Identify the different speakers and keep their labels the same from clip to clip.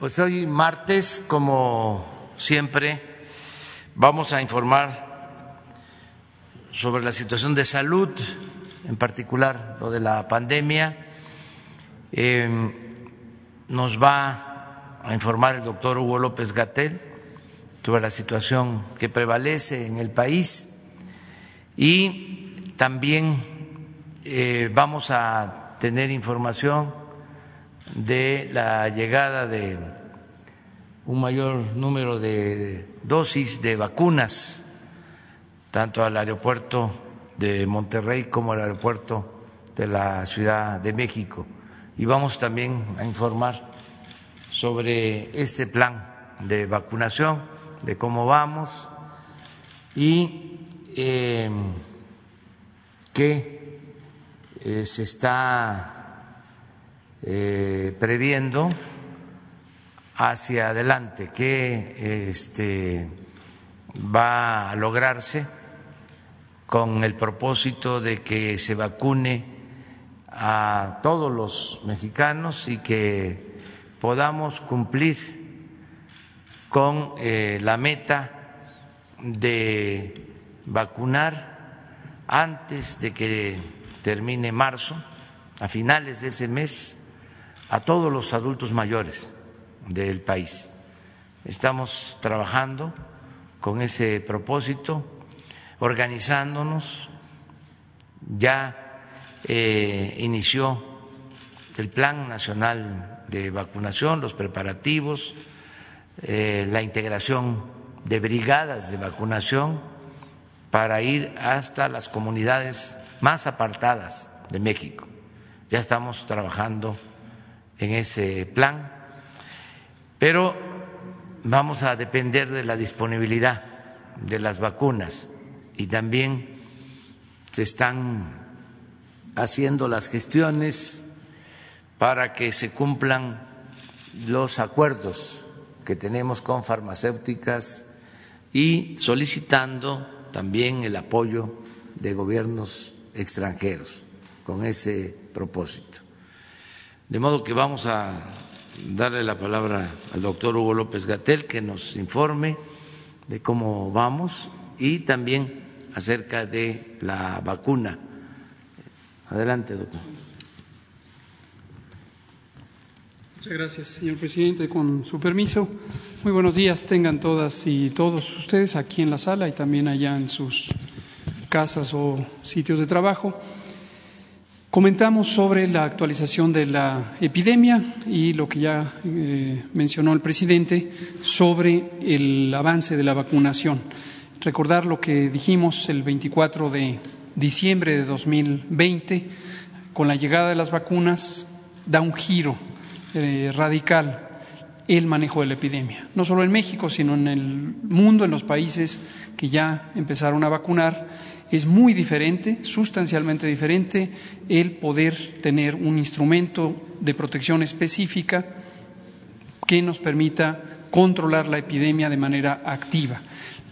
Speaker 1: Pues hoy martes, como siempre, vamos a informar sobre la situación de salud, en particular lo de la pandemia. Em, nos va a informar el doctor Hugo López Gatel sobre la situación que prevalece en el país y también eh, vamos a tener información de la llegada de un mayor número de dosis de vacunas, tanto al aeropuerto de Monterrey como al aeropuerto de la Ciudad de México. Y vamos también a informar sobre este plan de vacunación, de cómo vamos y eh, que eh, se está eh, previendo hacia adelante, que este, va a lograrse con el propósito de que se vacune a todos los mexicanos y que podamos cumplir con eh, la meta de vacunar antes de que termine marzo, a finales de ese mes, a todos los adultos mayores del país. Estamos trabajando con ese propósito, organizándonos. Ya eh, inició el Plan Nacional de Vacunación, los preparativos, eh, la integración de brigadas de vacunación para ir hasta las comunidades más apartadas de México. Ya estamos trabajando en ese plan, pero vamos a depender de la disponibilidad de las vacunas y también se están haciendo las gestiones para que se cumplan los acuerdos que tenemos con farmacéuticas y solicitando también el apoyo de gobiernos extranjeros con ese propósito. De modo que vamos a darle la palabra al doctor Hugo López Gatel que nos informe de cómo vamos y también acerca de la vacuna. Adelante, doctor.
Speaker 2: Muchas gracias, señor presidente. Con su permiso, muy buenos días tengan todas y todos ustedes aquí en la sala y también allá en sus casas o sitios de trabajo. Comentamos sobre la actualización de la epidemia y lo que ya eh, mencionó el presidente sobre el avance de la vacunación. Recordar lo que dijimos el 24 de diciembre de 2020, con la llegada de las vacunas da un giro eh, radical el manejo de la epidemia, no solo en México, sino en el mundo, en los países que ya empezaron a vacunar es muy diferente, sustancialmente diferente, el poder tener un instrumento de protección específica que nos permita controlar la epidemia de manera activa.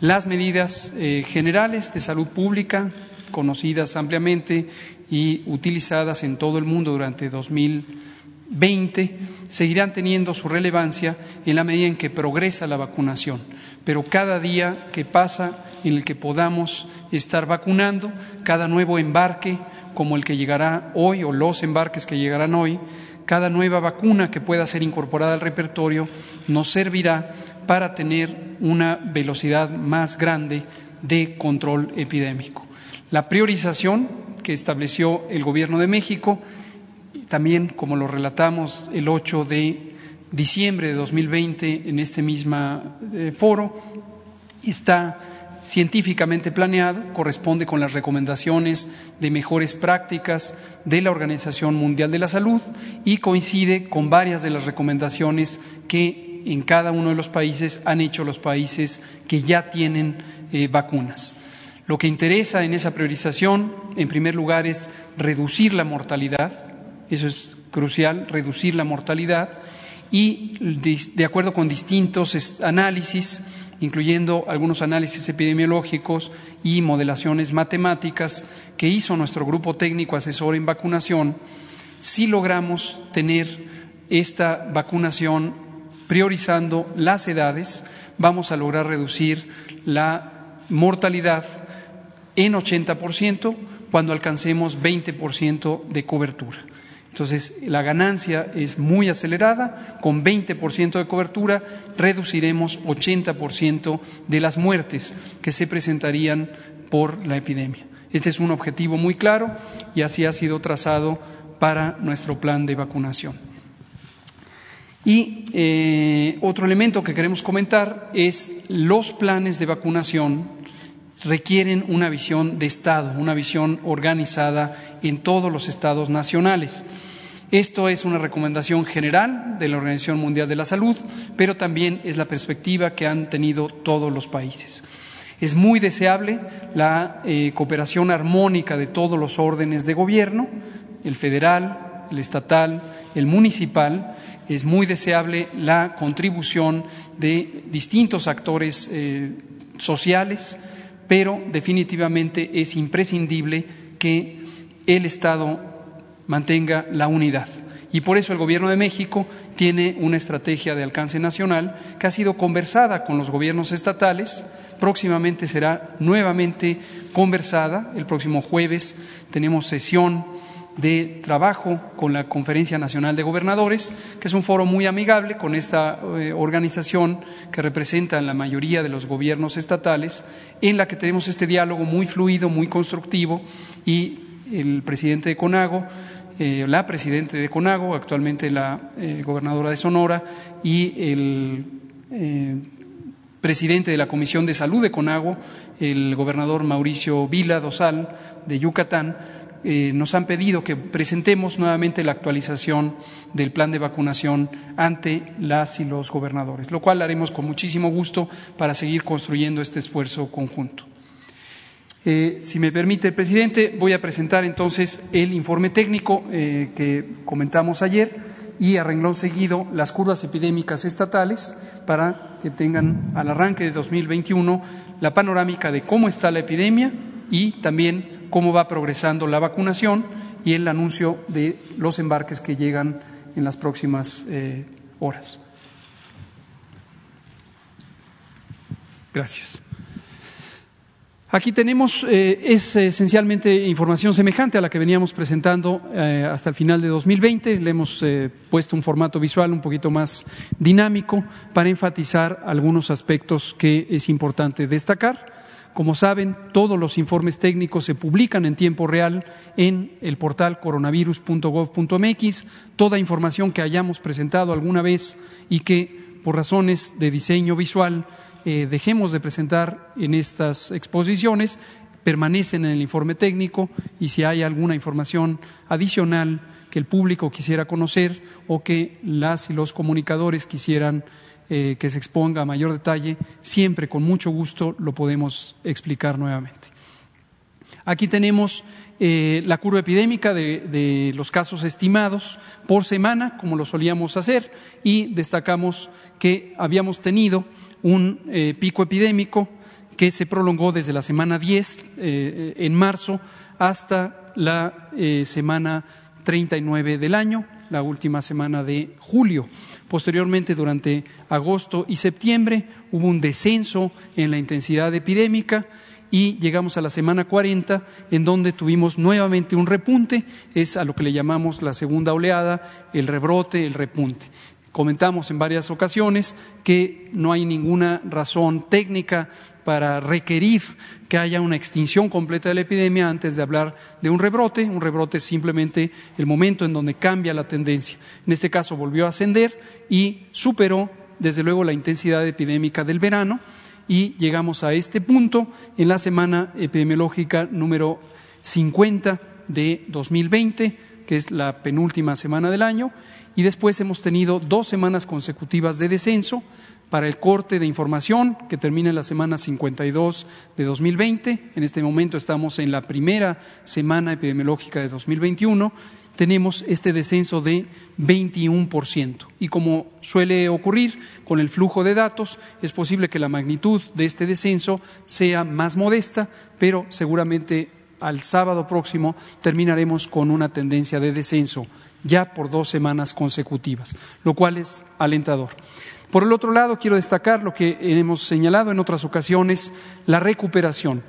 Speaker 2: Las medidas eh, generales de salud pública, conocidas ampliamente y utilizadas en todo el mundo durante 2020, seguirán teniendo su relevancia en la medida en que progresa la vacunación. Pero cada día que pasa en el que podamos estar vacunando, cada nuevo embarque como el que llegará hoy o los embarques que llegarán hoy, cada nueva vacuna que pueda ser incorporada al repertorio nos servirá para tener una velocidad más grande de control epidémico. La priorización que estableció el Gobierno de México, también como lo relatamos el 8 de diciembre de 2020 en este mismo eh, foro, está científicamente planeado, corresponde con las recomendaciones de mejores prácticas de la Organización Mundial de la Salud y coincide con varias de las recomendaciones que en cada uno de los países han hecho los países que ya tienen eh, vacunas. Lo que interesa en esa priorización, en primer lugar, es reducir la mortalidad, eso es crucial, reducir la mortalidad, y de acuerdo con distintos análisis, incluyendo algunos análisis epidemiológicos y modelaciones matemáticas que hizo nuestro grupo técnico asesor en vacunación, si logramos tener esta vacunación priorizando las edades, vamos a lograr reducir la mortalidad en 80% cuando alcancemos 20% de cobertura. Entonces, la ganancia es muy acelerada. Con 20% de cobertura reduciremos 80% de las muertes que se presentarían por la epidemia. Este es un objetivo muy claro y así ha sido trazado para nuestro plan de vacunación. Y eh, otro elemento que queremos comentar es los planes de vacunación requieren una visión de Estado, una visión organizada en todos los estados nacionales. Esto es una recomendación general de la Organización Mundial de la Salud, pero también es la perspectiva que han tenido todos los países. Es muy deseable la eh, cooperación armónica de todos los órdenes de gobierno, el federal, el estatal, el municipal. Es muy deseable la contribución de distintos actores eh, sociales, pero definitivamente es imprescindible que el Estado mantenga la unidad. Y por eso el Gobierno de México tiene una estrategia de alcance nacional que ha sido conversada con los gobiernos estatales próximamente será nuevamente conversada. El próximo jueves tenemos sesión de trabajo con la Conferencia Nacional de Gobernadores, que es un foro muy amigable con esta eh, organización que representa la mayoría de los gobiernos estatales, en la que tenemos este diálogo muy fluido, muy constructivo, y el presidente de CONAGO, eh, la presidenta de CONAGO, actualmente la eh, gobernadora de Sonora, y el presidente de la Comisión de Salud de Conagua, el gobernador Mauricio Vila Dosal de Yucatán, eh, nos han pedido que presentemos nuevamente la actualización del plan de vacunación ante las y los gobernadores, lo cual haremos con muchísimo gusto para seguir construyendo este esfuerzo conjunto. Eh, si me permite el presidente, voy a presentar entonces el informe técnico eh, que comentamos ayer y a renglón seguido las curvas epidémicas estatales para que tengan al arranque de 2021 la panorámica de cómo está la epidemia y también cómo va progresando la vacunación y el anuncio de los embarques que llegan en las próximas eh, horas. Gracias. Aquí tenemos, eh, es esencialmente información semejante a la que veníamos presentando eh, hasta el final de 2020. Le hemos eh, puesto un formato visual un poquito más dinámico para enfatizar algunos aspectos que es importante destacar. Como saben, todos los informes técnicos se publican en tiempo real en el portal coronavirus.gov.mx. Toda información que hayamos presentado alguna vez y que, por razones de diseño visual, eh, dejemos de presentar en estas exposiciones permanecen en el informe técnico y si hay alguna información adicional que el público quisiera conocer o que las y los comunicadores quisieran eh, que se exponga a mayor detalle, siempre con mucho gusto lo podemos explicar nuevamente. Aquí tenemos eh, la curva epidémica de, de, los casos estimados por semana, como lo solíamos hacer, y destacamos que habíamos tenido un eh, pico epidémico que se prolongó desde la semana 10 eh, en marzo hasta la eh, semana 39 del año, la última semana de julio. Posteriormente, durante agosto y septiembre, hubo un descenso en la intensidad epidémica y llegamos a la semana 40, en donde tuvimos nuevamente un repunte, es a lo que le llamamos la segunda oleada, el rebrote, el repunte. Comentamos en varias ocasiones que no hay ninguna razón técnica para requerir que haya una extinción completa de la epidemia antes de hablar de un rebrote. Un rebrote es simplemente el momento en donde cambia la tendencia. En este caso volvió a ascender y superó, desde luego, la intensidad epidémica del verano y llegamos a este punto en la semana epidemiológica número 50 de 2020, que es la penúltima semana del año, y después hemos tenido dos semanas consecutivas de descenso para el corte de información que termina en la semana 52 de 2020. En este momento estamos en la primera semana epidemiológica de 2021. Tenemos este descenso de 21%. Y como suele ocurrir con el flujo de datos, es posible que la magnitud de este descenso sea más modesta, pero seguramente al sábado próximo terminaremos con una tendencia de descenso ya por dos semanas consecutivas, lo cual es alentador. Por el otro lado, quiero destacar lo que hemos señalado en otras ocasiones, la recuperación.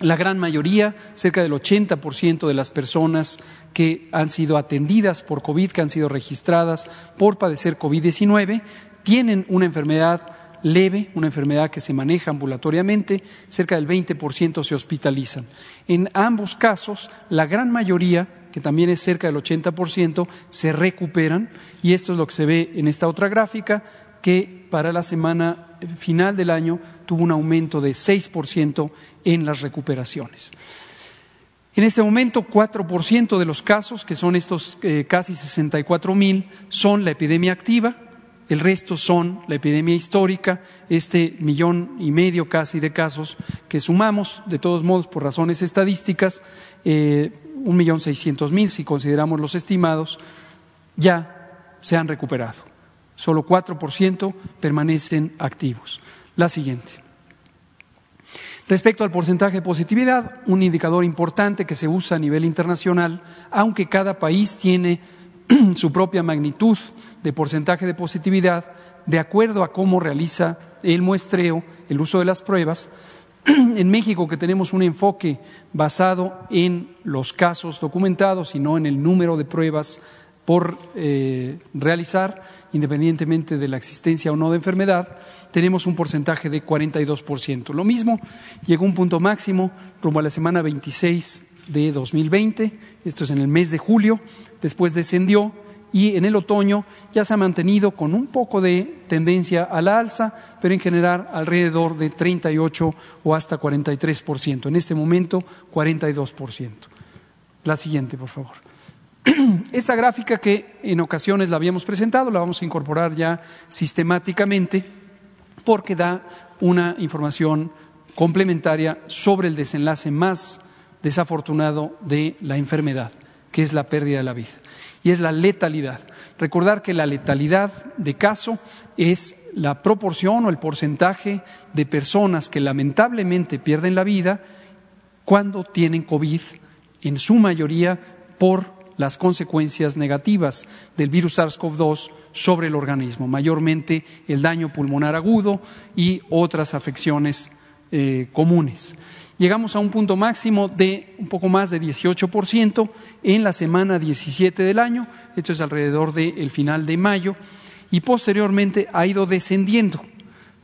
Speaker 2: La gran mayoría, cerca del 80% de las personas que han sido atendidas por COVID, que han sido registradas por padecer COVID-19, tienen una enfermedad leve, una enfermedad que se maneja ambulatoriamente, cerca del 20% se hospitalizan. En ambos casos, la gran mayoría, que también es cerca del 80%, se recuperan. Y esto es lo que se ve en esta otra gráfica, que para la semana final del año tuvo un aumento de 6% en las recuperaciones. En este momento, 4% de los casos, que son estos eh, casi 64 mil, son la epidemia activa, el resto son la epidemia histórica, este millón y medio casi de casos que sumamos, de todos modos, por razones estadísticas, eh, un millón seiscientos mil, si consideramos los estimados, ya se han recuperado. Solo 4% permanecen activos. La siguiente. Respecto al porcentaje de positividad, un indicador importante que se usa a nivel internacional, aunque cada país tiene su propia magnitud de porcentaje de positividad, de acuerdo a cómo realiza el muestreo, el uso de las pruebas. En México, que tenemos un enfoque basado en los casos documentados y no en el número de pruebas por eh, realizar, independientemente de la existencia o no de enfermedad, tenemos un porcentaje de 42%. Lo mismo, llegó un punto máximo rumbo a la semana 26 de 2020, esto es en el mes de julio, después descendió y en el otoño ya se ha mantenido con un poco de tendencia a la alza, pero en general alrededor de 38 o hasta 43%. En este momento, 42%. La siguiente, por favor. Esta gráfica que en ocasiones la habíamos presentado, la vamos a incorporar ya sistemáticamente porque da una información complementaria sobre el desenlace más desafortunado de la enfermedad, que es la pérdida de la vida, y es la letalidad. Recordar que la letalidad de caso es la proporción o el porcentaje de personas que lamentablemente pierden la vida cuando tienen COVID, en su mayoría por las consecuencias negativas del virus SARS-CoV-2 sobre el organismo, mayormente el daño pulmonar agudo y otras afecciones eh, comunes. Llegamos a un punto máximo de un poco más de 18% en la semana 17 del año, esto es alrededor del final de mayo, y posteriormente ha ido descendiendo,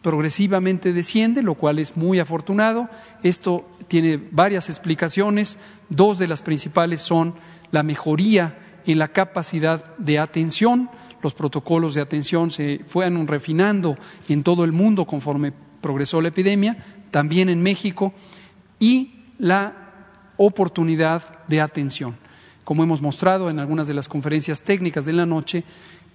Speaker 2: progresivamente desciende, lo cual es muy afortunado. Esto tiene varias explicaciones, dos de las principales son la mejoría en la capacidad de atención. Los protocolos de atención se fueron refinando en todo el mundo conforme progresó la epidemia, también en México, y la oportunidad de atención. Como hemos mostrado en algunas de las conferencias técnicas de la noche,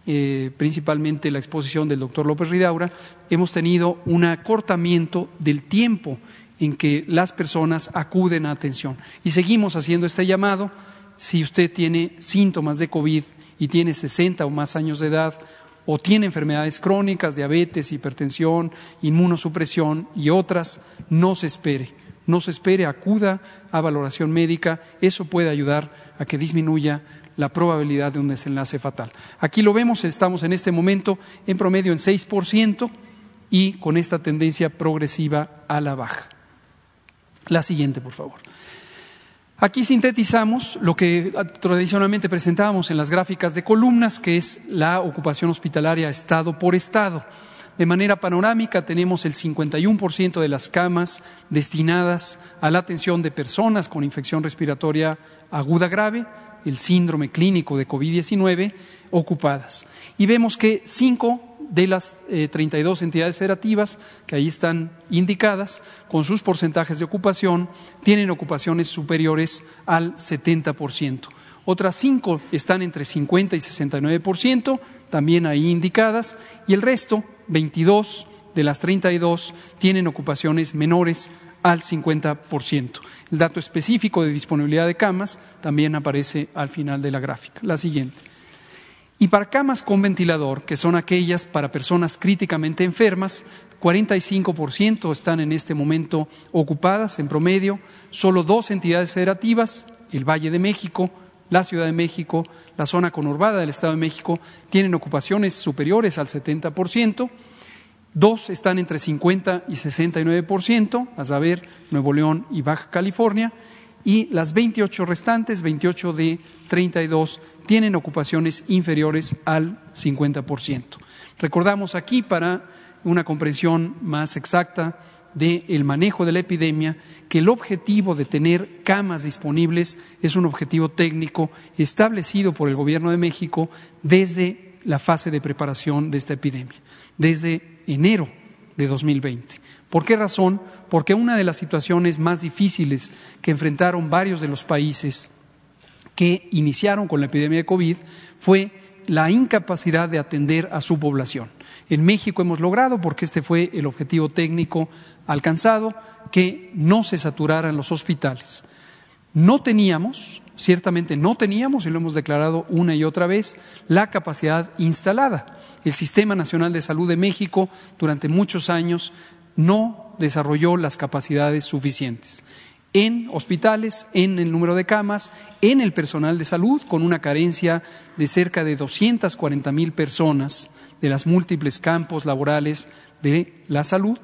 Speaker 2: eh, principalmente la exposición del doctor López Ridaura, hemos tenido un acortamiento del tiempo en que las personas acuden a atención. Y seguimos haciendo este llamado si usted tiene síntomas de COVID y tiene 60 o más años de edad, o tiene enfermedades crónicas, diabetes, hipertensión, inmunosupresión y otras, no se espere. No se espere, acuda a valoración médica. Eso puede ayudar a que disminuya la probabilidad de un desenlace fatal. Aquí lo vemos, estamos en este momento en promedio en 6% y con esta tendencia progresiva a la baja. La siguiente, por favor. Aquí sintetizamos lo que tradicionalmente presentábamos en las gráficas de columnas, que es la ocupación hospitalaria estado por estado. De manera panorámica tenemos el 51% de las camas destinadas a la atención de personas con infección respiratoria aguda grave, el síndrome clínico de COVID-19, ocupadas. Y vemos que cinco de las eh, treinta 32 entidades federativas que ahí están indicadas, con sus porcentajes de ocupación, tienen ocupaciones superiores al 70%. Otras cinco están entre 50 y 69%, también ahí indicadas, y el resto, 22 de las 32, tienen ocupaciones menores al 50%. El dato específico de disponibilidad de camas también aparece al final de la gráfica. La siguiente. Y para camas con ventilador, que son aquellas para personas críticamente enfermas, 45% están en este momento ocupadas en promedio, solo dos entidades federativas, el Valle de México la Ciudad de México, la zona conurbada del Estado de México tienen ocupaciones superiores al 70%, dos están entre 50 y 69%, a saber, Nuevo León y Baja California, y las 28 restantes, 28 de 32, tienen ocupaciones inferiores al 50%. Recordamos aquí, para una comprensión más exacta del manejo de la epidemia, que el objetivo de tener camas disponibles es un objetivo técnico establecido por el Gobierno de México desde la fase de preparación de esta epidemia, desde enero de 2020. ¿Por qué razón? Porque una de las situaciones más difíciles que enfrentaron varios de los países que iniciaron con la epidemia de COVID fue la incapacidad de atender a su población. En México hemos logrado, porque este fue el objetivo técnico alcanzado, que no se saturaran los hospitales. No teníamos, ciertamente no teníamos, y lo hemos declarado una y otra vez, la capacidad instalada. El Sistema Nacional de Salud de México durante muchos años no desarrolló las capacidades suficientes en hospitales, en el número de camas, en el personal de salud, con una carencia de cerca de 240 mil personas de las múltiples campos laborales de la salud,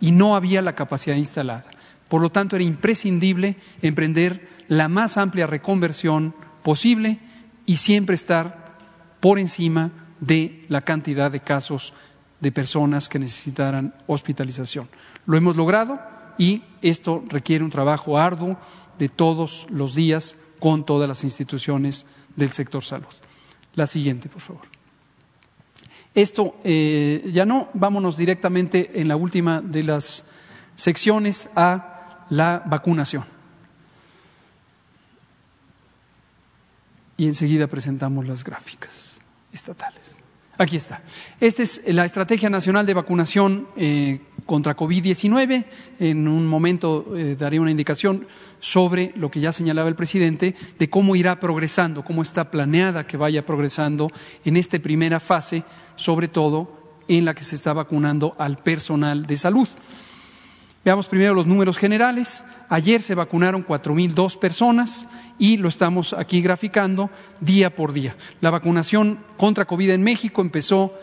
Speaker 2: y no había la capacidad instalada. Por lo tanto, era imprescindible emprender la más amplia reconversión posible y siempre estar por encima de la cantidad de casos de personas que necesitaran hospitalización. Lo hemos logrado y esto requiere un trabajo arduo de todos los días con todas las instituciones del sector salud. La siguiente, por favor. Esto eh, ya no, vámonos directamente en la última de las secciones a la vacunación. Y enseguida presentamos las gráficas estatales. Aquí está. Esta es la Estrategia Nacional de Vacunación eh, contra COVID-19. En un momento eh, daré una indicación sobre lo que ya señalaba el presidente, de cómo irá progresando, cómo está planeada que vaya progresando en esta primera fase, sobre todo en la que se está vacunando al personal de salud. Veamos primero los números generales. Ayer se vacunaron 4.002 personas y lo estamos aquí graficando día por día. La vacunación contra COVID en México empezó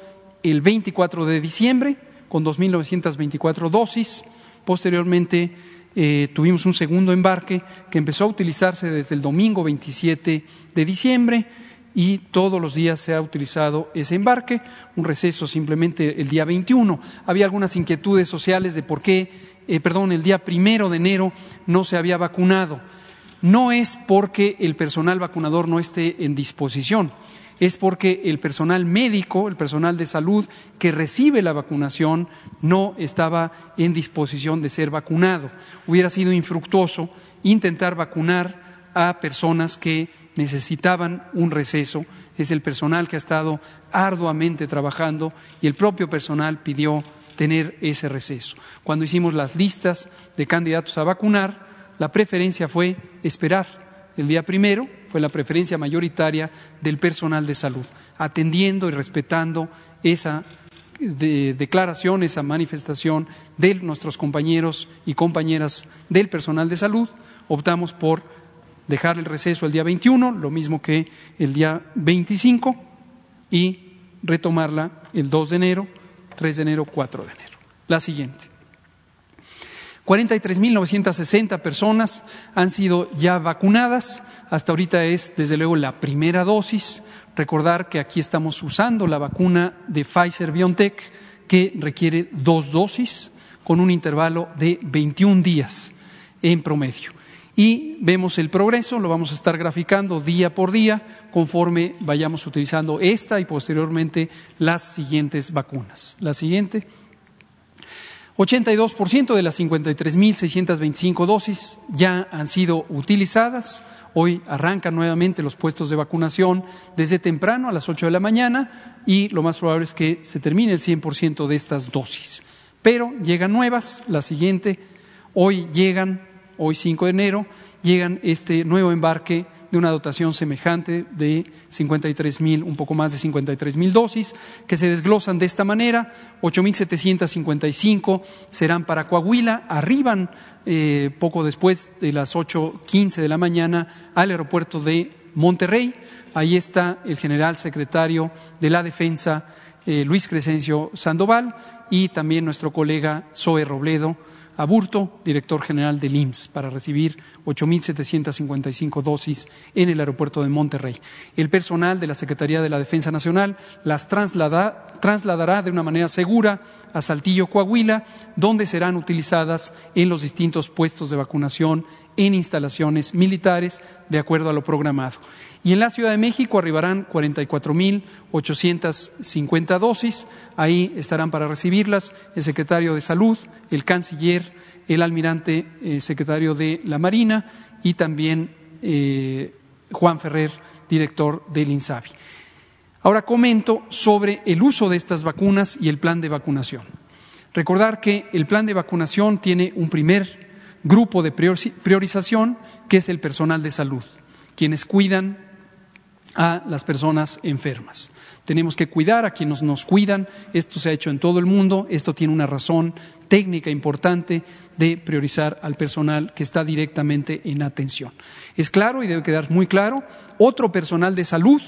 Speaker 2: el 24 de diciembre con 2.924 dosis. Posteriormente eh, tuvimos un segundo embarque que empezó a utilizarse desde el domingo 27 de diciembre y todos los días se ha utilizado ese embarque, un receso simplemente el día 21. Había algunas inquietudes sociales de por qué eh, perdón, el día primero de enero no se había vacunado. No es porque el personal vacunador no esté en disposición, es porque el personal médico, el personal de salud que recibe la vacunación no estaba en disposición de ser vacunado. Hubiera sido infructuoso intentar vacunar a personas que necesitaban un receso. Es el personal que ha estado arduamente trabajando y el propio personal pidió tener ese receso. Cuando hicimos las listas de candidatos a vacunar, la preferencia fue esperar. El día primero fue la preferencia mayoritaria del personal de salud, atendiendo y respetando esa declaración, esa manifestación de nuestros compañeros y compañeras del personal de salud. Optamos por dejar el receso el día 21, lo mismo que el día 25, y retomarla el 2 de enero 3 de enero, 4 de enero. La siguiente. 43.960 personas han sido ya vacunadas. Hasta ahorita es, desde luego, la primera dosis. Recordar que aquí estamos usando la vacuna de Pfizer BioNTech, que requiere dos dosis con un intervalo de 21 días en promedio y vemos el progreso, lo vamos a estar graficando día por día conforme vayamos utilizando esta y posteriormente las siguientes vacunas. La siguiente. 82% de las 53.625 dosis ya han sido utilizadas. Hoy arrancan nuevamente los puestos de vacunación desde temprano a las 8 de la mañana y lo más probable es que se termine el 100% de estas dosis. Pero llegan nuevas, la siguiente, hoy llegan hoy 5 de enero, llegan este nuevo embarque de una dotación semejante de 53 mil, un poco más de 53 mil dosis, que se desglosan de esta manera. 8.755 serán para Coahuila, arriban eh, poco después de las 8.15 de la mañana al aeropuerto de Monterrey. Ahí está el general secretario de la Defensa, eh, Luis Crescencio Sandoval, y también nuestro colega Zoe Robledo Aburto, director general del IMSS, para recibir 8.755 dosis en el aeropuerto de Monterrey. El personal de la Secretaría de la Defensa Nacional las trasladará de una manera segura a Saltillo, Coahuila, donde serán utilizadas en los distintos puestos de vacunación en instalaciones militares de acuerdo a lo programado. Y en la Ciudad de México arribarán 44.850 dosis. Ahí estarán para recibirlas el secretario de Salud, el canciller, el almirante eh, secretario de la Marina y también eh, Juan Ferrer, director del INSABI. Ahora comento sobre el uso de estas vacunas y el plan de vacunación. Recordar que el plan de vacunación tiene un primer grupo de priorización, que es el personal de salud, quienes cuidan a las personas enfermas. Tenemos que cuidar a quienes nos cuidan. Esto se ha hecho en todo el mundo. Esto tiene una razón técnica importante de priorizar al personal que está directamente en atención. Es claro y debe quedar muy claro, otro personal de salud,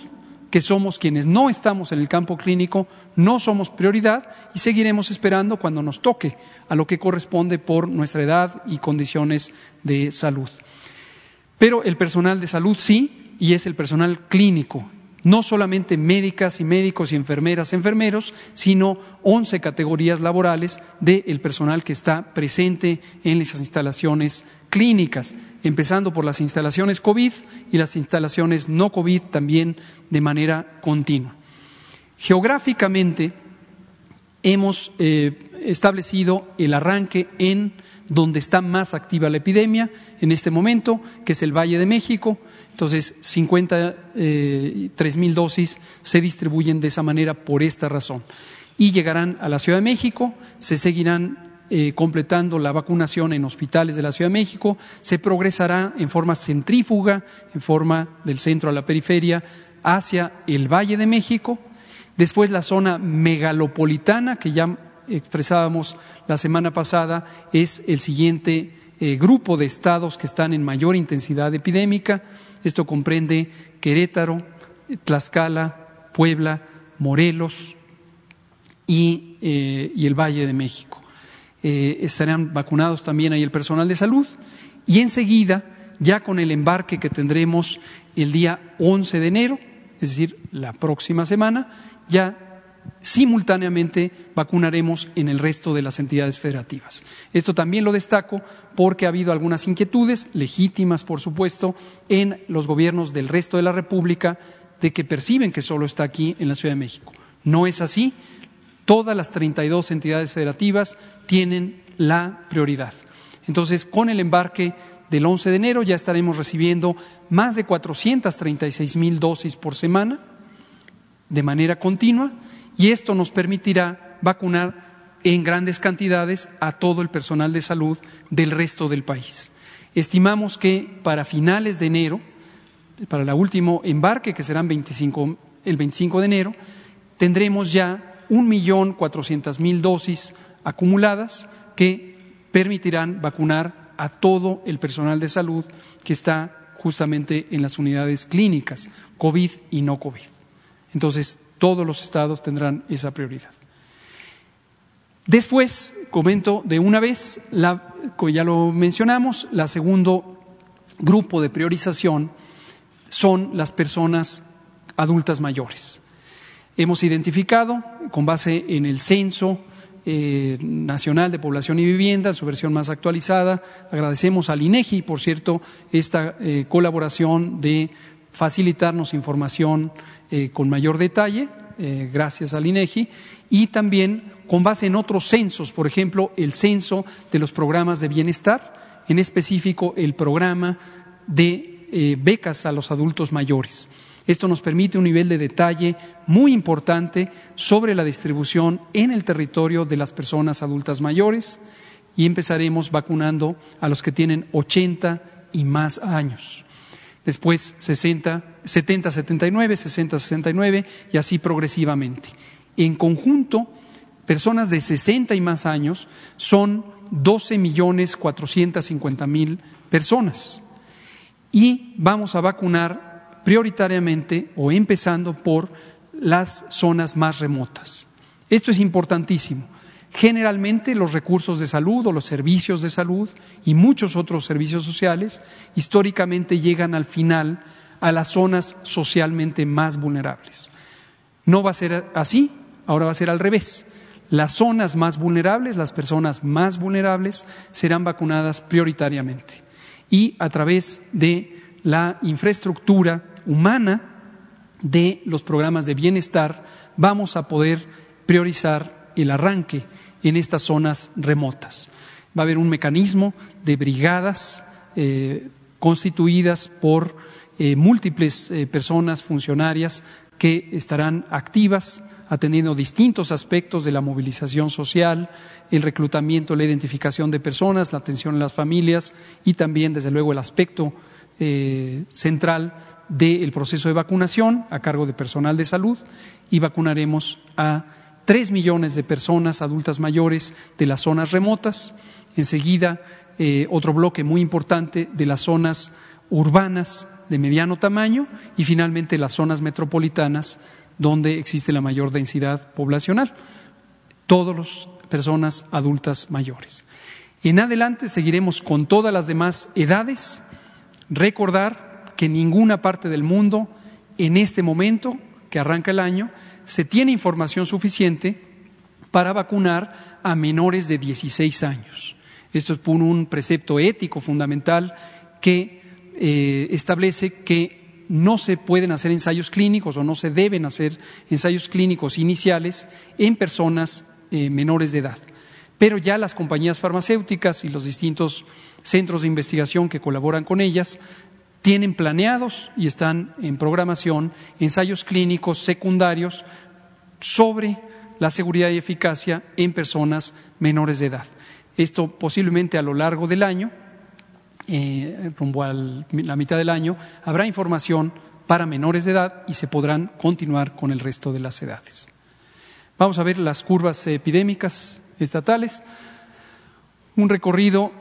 Speaker 2: que somos quienes no estamos en el campo clínico, no somos prioridad y seguiremos esperando cuando nos toque a lo que corresponde por nuestra edad y condiciones de salud. Pero el personal de salud sí, y es el personal clínico, no solamente médicas y médicos y enfermeras, enfermeros, sino once categorías laborales del personal que está presente en esas instalaciones clínicas, empezando por las instalaciones COVID y las instalaciones no COVID también de manera continua. Geográficamente hemos eh, establecido el arranque en donde está más activa la epidemia en este momento, que es el Valle de México, entonces, 53 eh, mil dosis se distribuyen de esa manera por esta razón. Y llegarán a la Ciudad de México, se seguirán eh, completando la vacunación en hospitales de la Ciudad de México, se progresará en forma centrífuga, en forma del centro a la periferia, hacia el Valle de México, después la zona megalopolitana, que ya expresábamos la semana pasada, es el siguiente eh, grupo de estados que están en mayor intensidad epidémica, esto comprende Querétaro, Tlaxcala, Puebla, Morelos y, eh, el Valle de México. Eh, estarán vacunados también ahí el personal de salud y enseguida, ya con el embarque que tendremos el día 11 de enero, es decir, la próxima semana, ya simultáneamente vacunaremos en el resto de las entidades federativas. Esto también lo destaco porque ha habido algunas inquietudes, legítimas por supuesto, en los gobiernos del resto de la República de que perciben que solo está aquí en la Ciudad de México. No es así. Todas las 32 entidades federativas tienen la prioridad. Entonces, con el embarque del 11 de enero ya estaremos recibiendo más de 436 mil dosis por semana de manera continua y esto nos permitirá vacunar en grandes cantidades a todo el personal de salud del resto del país. Estimamos que para finales de enero, para el último embarque, que serán el 25 de enero, tendremos ya un millón cuatrocientas mil dosis acumuladas que permitirán vacunar a todo el personal de salud que está justamente en las unidades clínicas, COVID y no COVID. Entonces, todos los estados tendrán esa prioridad. Después, comento de una vez, como ya lo mencionamos, la segundo grupo de priorización son las personas adultas mayores. Hemos identificado, con base en el censo eh, nacional de población y vivienda, su versión más actualizada, agradecemos al INEGI, por cierto, esta eh, colaboración de facilitarnos información eh, con mayor detalle, eh, gracias al INEGI, y también con base en otros censos, por ejemplo, el censo de los programas de bienestar, en específico el programa de eh, becas a los adultos mayores. Esto nos permite un nivel de detalle muy importante sobre la distribución en el territorio de las personas adultas mayores y empezaremos vacunando a los que tienen 80 y más años después 60, 70, 79, 60, 69 y así progresivamente. En conjunto, personas de 60 y más años son 12 millones 450 mil personas y vamos a vacunar prioritariamente o empezando por las zonas más remotas. Esto es importantísimo. Generalmente los recursos de salud o los servicios de salud y muchos otros servicios sociales históricamente llegan al final a las zonas socialmente más vulnerables. No va a ser así, ahora va a ser al revés. Las zonas más vulnerables, las personas más vulnerables, serán vacunadas prioritariamente y a través de la infraestructura humana de los programas de bienestar vamos a poder priorizar el arranque en estas zonas remotas. Va a haber un mecanismo de brigadas eh, constituidas por eh, múltiples eh, personas funcionarias que estarán activas atendiendo distintos aspectos de la movilización social, el reclutamiento, la identificación de personas, la atención a las familias y también, desde luego, el aspecto eh, central del proceso de vacunación a cargo de personal de salud y vacunaremos a tres millones de personas adultas mayores de las zonas remotas. Enseguida, eh, otro bloque muy importante de las zonas urbanas de mediano tamaño y finalmente las zonas metropolitanas donde existe la mayor densidad poblacional. Todas las personas adultas mayores. En adelante seguiremos con todas las demás edades. Recordar que en ninguna parte del mundo, en este momento que arranca el año, se tiene información suficiente para vacunar a menores de 16 años. Esto es un precepto ético fundamental que eh, establece que no se pueden hacer ensayos clínicos o no se deben hacer ensayos clínicos iniciales en personas eh, menores de edad. Pero ya las compañías farmacéuticas y los distintos centros de investigación que colaboran con ellas tienen planeados y están en programación ensayos clínicos secundarios sobre la seguridad y eficacia en personas menores de edad. Esto posiblemente a lo largo del año eh, rumbo a la mitad del año, habrá información para menores de edad y se podrán continuar con el resto de las edades. Vamos a ver las curvas epidémicas estatales. Un recorrido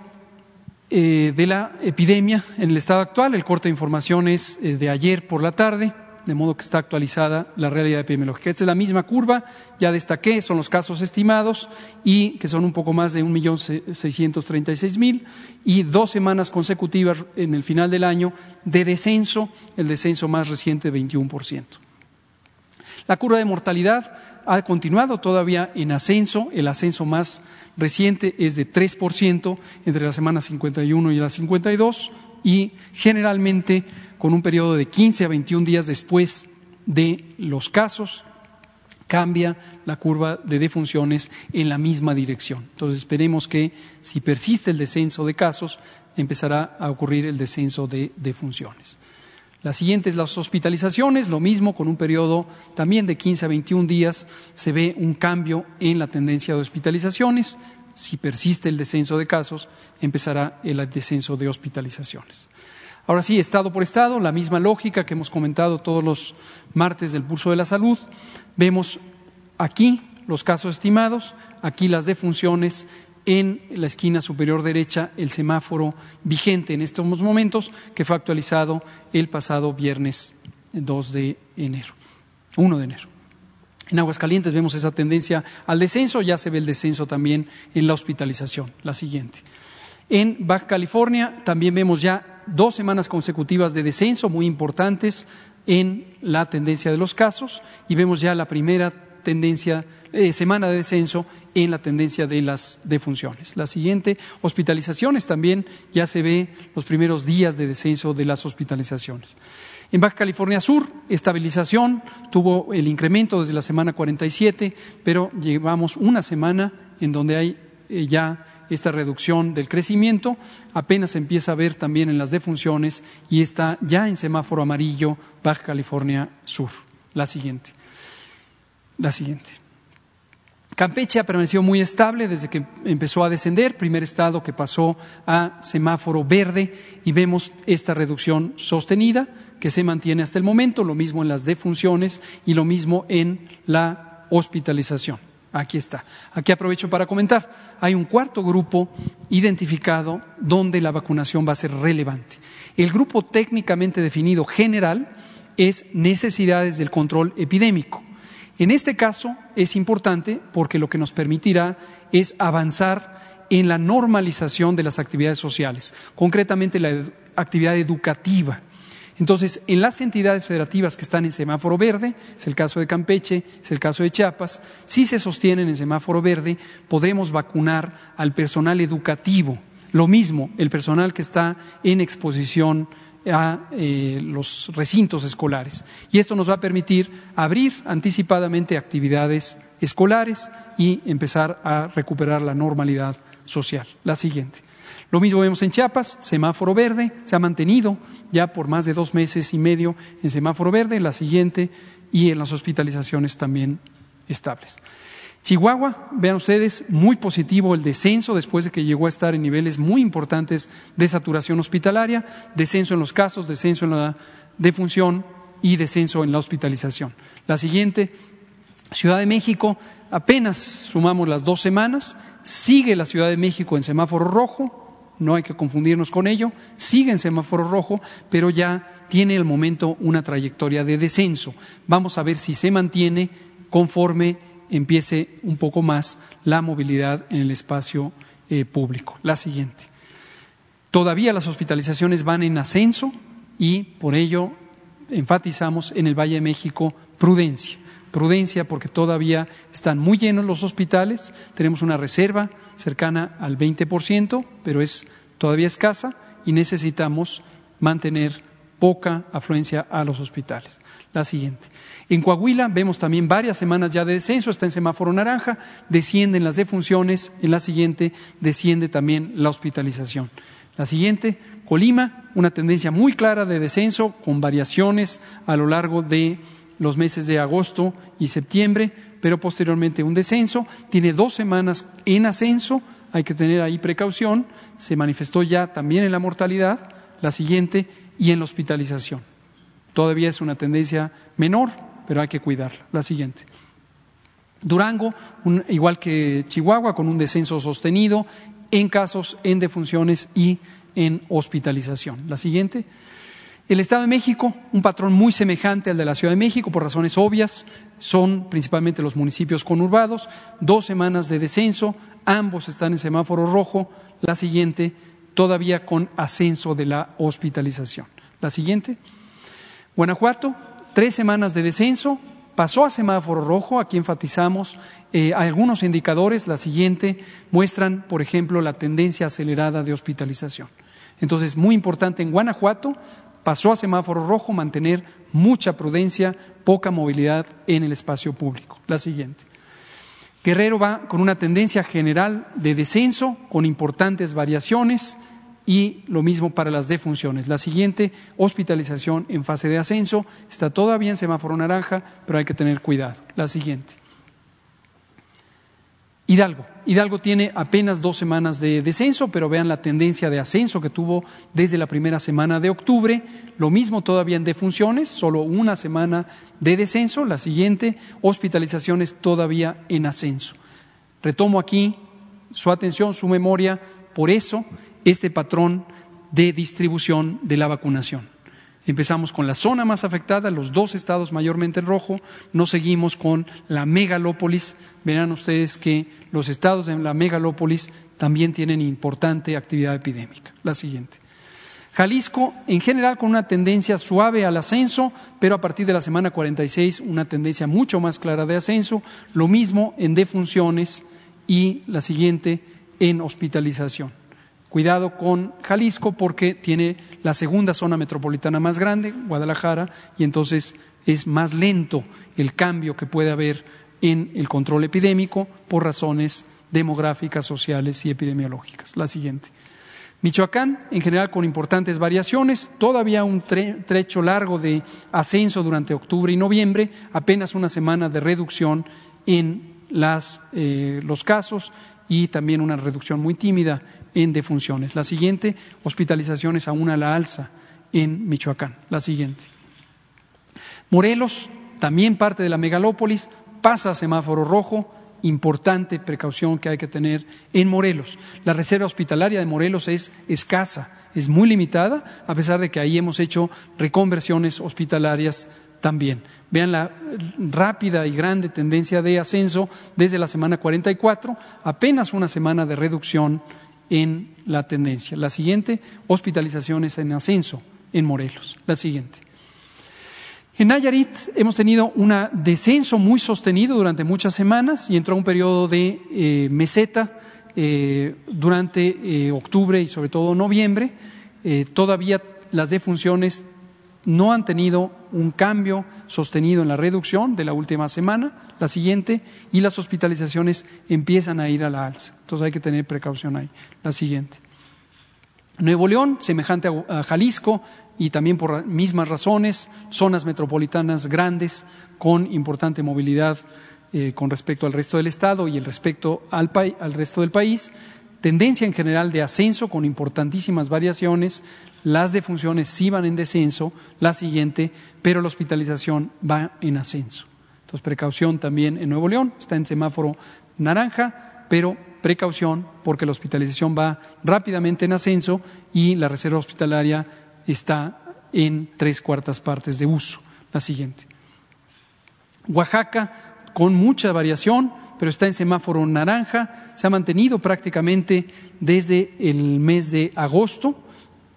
Speaker 2: eh, de la epidemia en el estado actual. El corte de información es eh, de ayer por la tarde de modo que está actualizada la realidad epidemiológica. Esta es la misma curva, ya destaqué, son los casos estimados y que son un poco más de 1.636.000 y dos semanas consecutivas en el final del año de descenso, el descenso más reciente de 21%. La curva de mortalidad ha continuado todavía en ascenso, el ascenso más reciente es de 3% entre la semana 51 y la 52 y generalmente con un periodo de 15 a 21 días después de los casos, cambia la curva de defunciones en la misma dirección. Entonces esperemos que si persiste el descenso de casos, empezará a ocurrir el descenso de defunciones. La siguiente es las hospitalizaciones, lo mismo con un periodo también de 15 a 21 días se ve un cambio en la tendencia de hospitalizaciones. Si persiste el descenso de casos, empezará el descenso de hospitalizaciones. Ahora sí, estado por estado, la misma lógica que hemos comentado todos los martes del pulso de la salud. Vemos aquí los casos estimados, aquí las defunciones en la esquina superior derecha el semáforo vigente en estos momentos que fue actualizado el pasado viernes 2 de enero, 1 de enero. En Aguascalientes vemos esa tendencia al descenso, ya se ve el descenso también en la hospitalización, la siguiente. En Baja California también vemos ya dos semanas consecutivas de descenso muy importantes en la tendencia de los casos y vemos ya la primera tendencia, eh, semana de descenso en la tendencia de las defunciones. La siguiente, hospitalizaciones, también ya se ve los primeros días de descenso de las hospitalizaciones. En Baja California Sur, estabilización, tuvo el incremento desde la semana 47, pero llevamos una semana en donde hay eh, ya esta reducción del crecimiento, apenas se empieza a ver también en las defunciones y está ya en semáforo amarillo Baja California Sur. La siguiente. La siguiente. Campeche ha permanecido muy estable desde que empezó a descender, primer estado que pasó a semáforo verde y vemos esta reducción sostenida que se mantiene hasta el momento, lo mismo en las defunciones y lo mismo en la hospitalización. Aquí está. Aquí aprovecho para comentar. Hay un cuarto grupo identificado donde la vacunación va a ser relevante. El grupo técnicamente definido general es necesidades del control epidémico. En este caso es importante porque lo que nos permitirá es avanzar en la normalización de las actividades sociales, concretamente la actividad educativa. Entonces, en las entidades federativas que están en semáforo verde, es el caso de Campeche, es el caso de Chiapas, si se sostienen en semáforo verde, podremos vacunar al personal educativo. Lo mismo, el personal que está en exposición a eh, los recintos escolares. Y esto nos va a permitir abrir anticipadamente actividades escolares y empezar a recuperar la normalidad social. La siguiente. Lo mismo vemos en Chiapas, semáforo verde, se ha mantenido ya por más de dos meses y medio en semáforo verde, la siguiente y en las hospitalizaciones también estables. Chihuahua, vean ustedes, muy positivo el descenso después de que llegó a estar en niveles muy importantes de saturación hospitalaria, descenso en los casos, descenso en la defunción y descenso en la hospitalización. La siguiente, Ciudad de México, apenas sumamos las dos semanas, sigue la Ciudad de México en semáforo rojo, no hay que confundirnos con ello, sigue en semáforo rojo, pero ya tiene el momento una trayectoria de descenso. Vamos a ver si se mantiene conforme empiece un poco más la movilidad en el espacio eh, público. La siguiente. Todavía las hospitalizaciones van en ascenso y por ello enfatizamos en el Valle de México prudencia. Prudencia porque todavía están muy llenos los hospitales, tenemos una reserva cercana al 20%, pero es todavía escasa y necesitamos mantener poca afluencia a los hospitales. La siguiente. En Coahuila vemos también varias semanas ya de descenso, está en semáforo naranja, descienden las defunciones, en la siguiente desciende también la hospitalización. La siguiente, Colima, una tendencia muy clara de descenso con variaciones a lo largo de los meses de agosto y septiembre, pero posteriormente un descenso. Tiene dos semanas en ascenso, hay que tener ahí precaución. Se manifestó ya también en la mortalidad, la siguiente, y en la hospitalización. Todavía es una tendencia menor, pero hay que cuidarla. La siguiente. Durango, igual que Chihuahua, con un descenso sostenido en casos, en defunciones y en hospitalización. La siguiente. El Estado de México, un patrón muy semejante al de la Ciudad de México por razones obvias, son principalmente los municipios conurbados, dos semanas de descenso, ambos están en semáforo rojo, la siguiente todavía con ascenso de la hospitalización. La siguiente, Guanajuato, tres semanas de descenso, pasó a semáforo rojo, aquí enfatizamos eh, algunos indicadores, la siguiente muestran, por ejemplo, la tendencia acelerada de hospitalización. Entonces, muy importante en Guanajuato, pasó a semáforo rojo, mantener mucha prudencia, poca movilidad en el espacio público. La siguiente. Guerrero va con una tendencia general de descenso, con importantes variaciones y lo mismo para las defunciones. La siguiente, hospitalización en fase de ascenso, está todavía en semáforo naranja, pero hay que tener cuidado. La siguiente. Hidalgo. Hidalgo tiene apenas dos semanas de descenso, pero vean la tendencia de ascenso que tuvo desde la primera semana de octubre. Lo mismo todavía en defunciones, solo una semana de descenso. La siguiente, hospitalizaciones todavía en ascenso. Retomo aquí su atención, su memoria, por eso este patrón de distribución de la vacunación. Empezamos con la zona más afectada, los dos estados mayormente en rojo, nos seguimos con la megalópolis. Verán ustedes que los estados de la megalópolis también tienen importante actividad epidémica. La siguiente. Jalisco, en general, con una tendencia suave al ascenso, pero a partir de la semana 46 una tendencia mucho más clara de ascenso. Lo mismo en defunciones y la siguiente en hospitalización. Cuidado con Jalisco porque tiene la segunda zona metropolitana más grande, Guadalajara, y entonces es más lento el cambio que puede haber en el control epidémico por razones demográficas, sociales y epidemiológicas. La siguiente. Michoacán, en general con importantes variaciones, todavía un trecho largo de ascenso durante octubre y noviembre, apenas una semana de reducción en eh, los casos y también una reducción muy tímida en defunciones. La siguiente, hospitalizaciones aún a la alza en Michoacán. La siguiente. Morelos, también parte de la megalópolis, pasa a semáforo rojo importante precaución que hay que tener en Morelos. La reserva hospitalaria de Morelos es escasa, es muy limitada, a pesar de que ahí hemos hecho reconversiones hospitalarias también. Vean la rápida y grande tendencia de ascenso desde la semana 44, apenas una semana de reducción en la tendencia. La siguiente, hospitalizaciones en ascenso en Morelos. La siguiente. En Nayarit hemos tenido un descenso muy sostenido durante muchas semanas y entró un periodo de eh, meseta eh, durante eh, octubre y sobre todo noviembre. todavía las defunciones no han tenido un cambio sostenido en la reducción de la última semana, la siguiente, y las hospitalizaciones empiezan a ir a la alza. Entonces hay que tener precaución ahí. La siguiente. Nuevo León, semejante a Jalisco, y también por mismas razones, zonas metropolitanas grandes con importante movilidad eh, con respecto al resto del Estado y el respecto al, al resto del país, tendencia en general de ascenso con importantísimas variaciones, las defunciones sí van en descenso, la siguiente, pero la hospitalización va en ascenso. Entonces, precaución también en Nuevo León, está en semáforo naranja, pero precaución porque la hospitalización va rápidamente en ascenso y la reserva hospitalaria está en tres cuartas partes de uso. La siguiente. Oaxaca, con mucha variación, pero está en semáforo naranja, se ha mantenido prácticamente desde el mes de agosto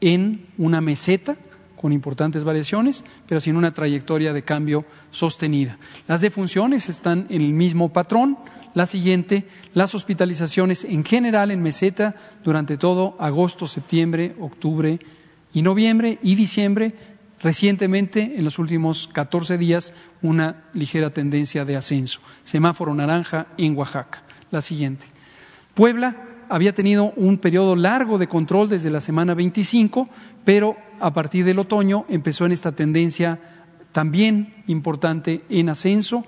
Speaker 2: en una meseta con importantes variaciones, pero sin una trayectoria de cambio sostenida. Las defunciones están en el mismo patrón. La siguiente, las hospitalizaciones en general en meseta durante todo agosto, septiembre, octubre y noviembre y diciembre, recientemente, en los últimos 14 días, una ligera tendencia de ascenso. Semáforo naranja en Oaxaca. La siguiente. Puebla había tenido un periodo largo de control desde la semana 25, pero a partir del otoño empezó en esta tendencia también importante en ascenso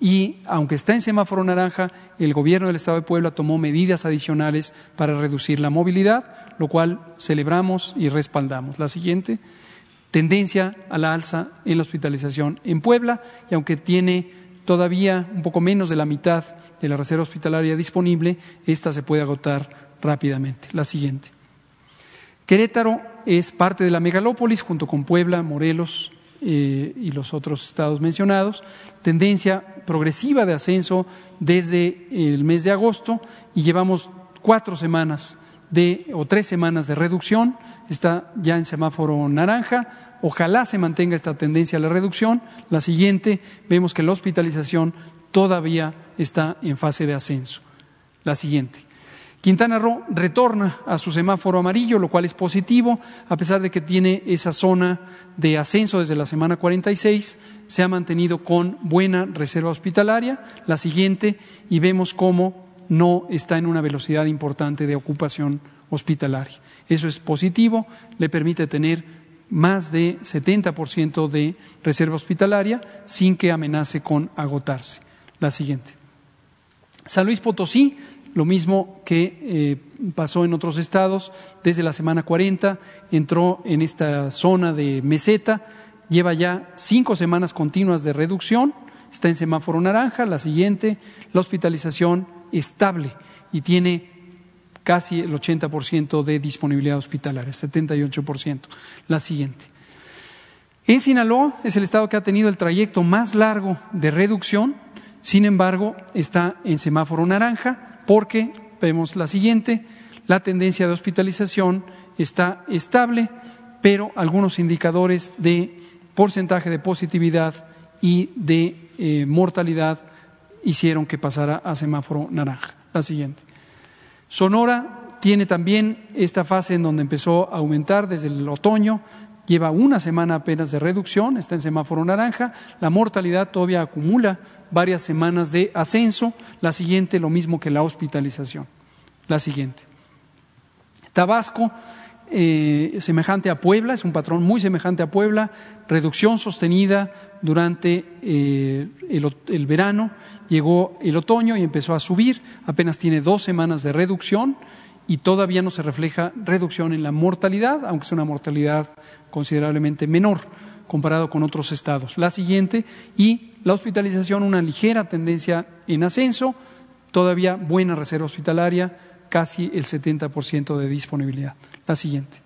Speaker 2: y aunque está en semáforo naranja, el gobierno del Estado de Puebla tomó medidas adicionales para reducir la movilidad lo cual celebramos y respaldamos. La siguiente, tendencia a la alza en la hospitalización en Puebla, y aunque tiene todavía un poco menos de la mitad de la reserva hospitalaria disponible, esta se puede agotar rápidamente. La siguiente. Querétaro es parte de la megalópolis junto con Puebla, Morelos eh, y los otros estados mencionados. Tendencia progresiva de ascenso desde el mes de agosto y llevamos cuatro semanas de, o tres semanas de reducción, está ya en semáforo naranja. Ojalá se mantenga esta tendencia a la reducción. La siguiente, vemos que la hospitalización todavía está en fase de ascenso. La siguiente. Quintana Roo retorna a su semáforo amarillo, lo cual es positivo, a pesar de que tiene esa zona de ascenso desde la semana 46, se ha mantenido con buena reserva hospitalaria. La siguiente, y vemos cómo no está en una velocidad importante de ocupación hospitalaria. Eso es positivo, le permite tener más de 70% de reserva hospitalaria sin que amenace con agotarse. La siguiente. San Luis Potosí, lo mismo que eh, pasó en otros estados, desde la semana 40 entró en esta zona de meseta, lleva ya cinco semanas continuas de reducción, está en semáforo naranja, la siguiente, la hospitalización estable y tiene casi el 80% de disponibilidad hospitalaria, 78%. La siguiente. En Sinaloa es el estado que ha tenido el trayecto más largo de reducción, sin embargo, está en semáforo naranja porque, vemos la siguiente, la tendencia de hospitalización está estable, pero algunos indicadores de porcentaje de positividad y de eh, mortalidad hicieron que pasara a semáforo naranja. La siguiente. Sonora tiene también esta fase en donde empezó a aumentar desde el otoño, lleva una semana apenas de reducción, está en semáforo naranja, la mortalidad todavía acumula varias semanas de ascenso, la siguiente lo mismo que la hospitalización. La siguiente. Tabasco, eh, semejante a Puebla, es un patrón muy semejante a Puebla, reducción sostenida durante eh, el, verano, llegó el otoño y empezó a subir, apenas tiene dos semanas de reducción y todavía no se refleja reducción en la mortalidad, aunque es una mortalidad considerablemente menor comparado con otros estados. La siguiente, y la hospitalización, una ligera tendencia en ascenso, Todavía buena reserva hospitalaria, casi el 70% de disponibilidad. La siguiente.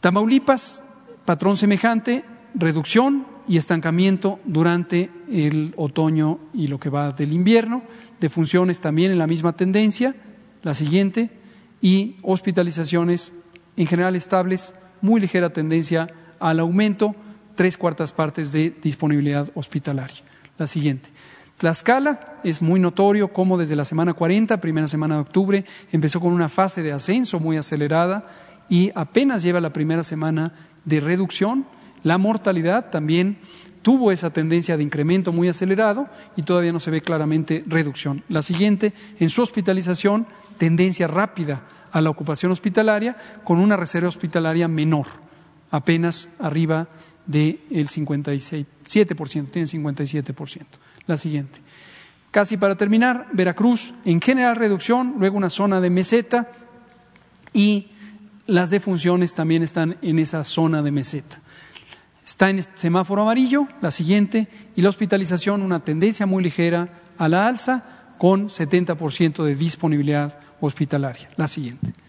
Speaker 2: Tamaulipas, patrón semejante, reducción y estancamiento durante el otoño y lo que va del invierno, de funciones también en la misma tendencia, la siguiente, y hospitalizaciones en general estables, muy ligera tendencia al aumento, tres cuartas partes de disponibilidad hospitalaria. La siguiente. Tlaxcala es muy notorio cómo desde la semana 40, primera semana de octubre, empezó con una fase de ascenso muy acelerada y apenas lleva la primera semana de reducción. La mortalidad también tuvo esa tendencia de incremento muy acelerado y todavía no se ve claramente reducción. La siguiente, en su hospitalización, tendencia rápida a la ocupación hospitalaria con una reserva hospitalaria menor, apenas arriba del 57%, tiene 57%. La siguiente. Casi para terminar, Veracruz, en general reducción, luego una zona de meseta y las defunciones también están en esa zona de meseta. Está en este semáforo amarillo, la siguiente, y la hospitalización, una tendencia muy ligera a la alza, con 70% de disponibilidad hospitalaria. La siguiente.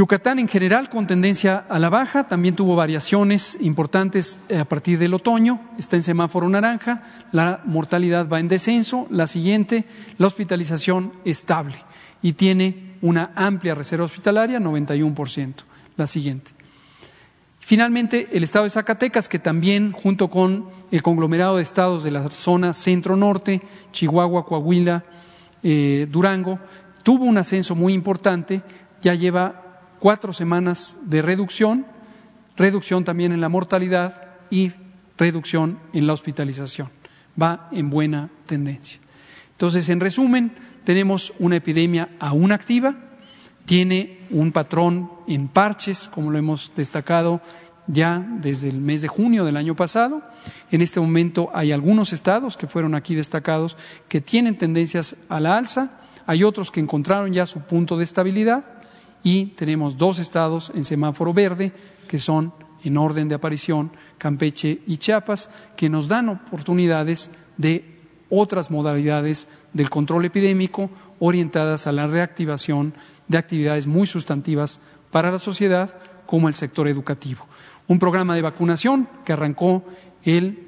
Speaker 2: Yucatán en general con tendencia a la baja, también tuvo variaciones importantes eh, a partir del otoño, está en semáforo naranja, la mortalidad va en descenso, la siguiente, la hospitalización estable y tiene una amplia reserva hospitalaria, 91%. La siguiente. Finalmente, el estado de Zacatecas, que también, junto con el conglomerado de estados de la zona centro-norte, Chihuahua, Coahuila, eh, Durango, tuvo un ascenso muy importante, ya lleva cuatro semanas de reducción, reducción también en la mortalidad y reducción en la hospitalización. Va en buena tendencia. Entonces, en resumen, tenemos una epidemia aún activa, tiene un patrón en parches, como lo hemos destacado ya desde el mes de junio del año pasado. En este momento hay algunos estados que fueron aquí destacados que tienen tendencias a la alza, hay otros que encontraron ya su punto de estabilidad y tenemos dos estados en semáforo verde que son en orden de aparición Campeche y Chiapas, que nos dan oportunidades de otras modalidades del control epidémico orientadas a la reactivación de actividades muy sustantivas para la sociedad, como el sector educativo. Un programa de vacunación que arrancó el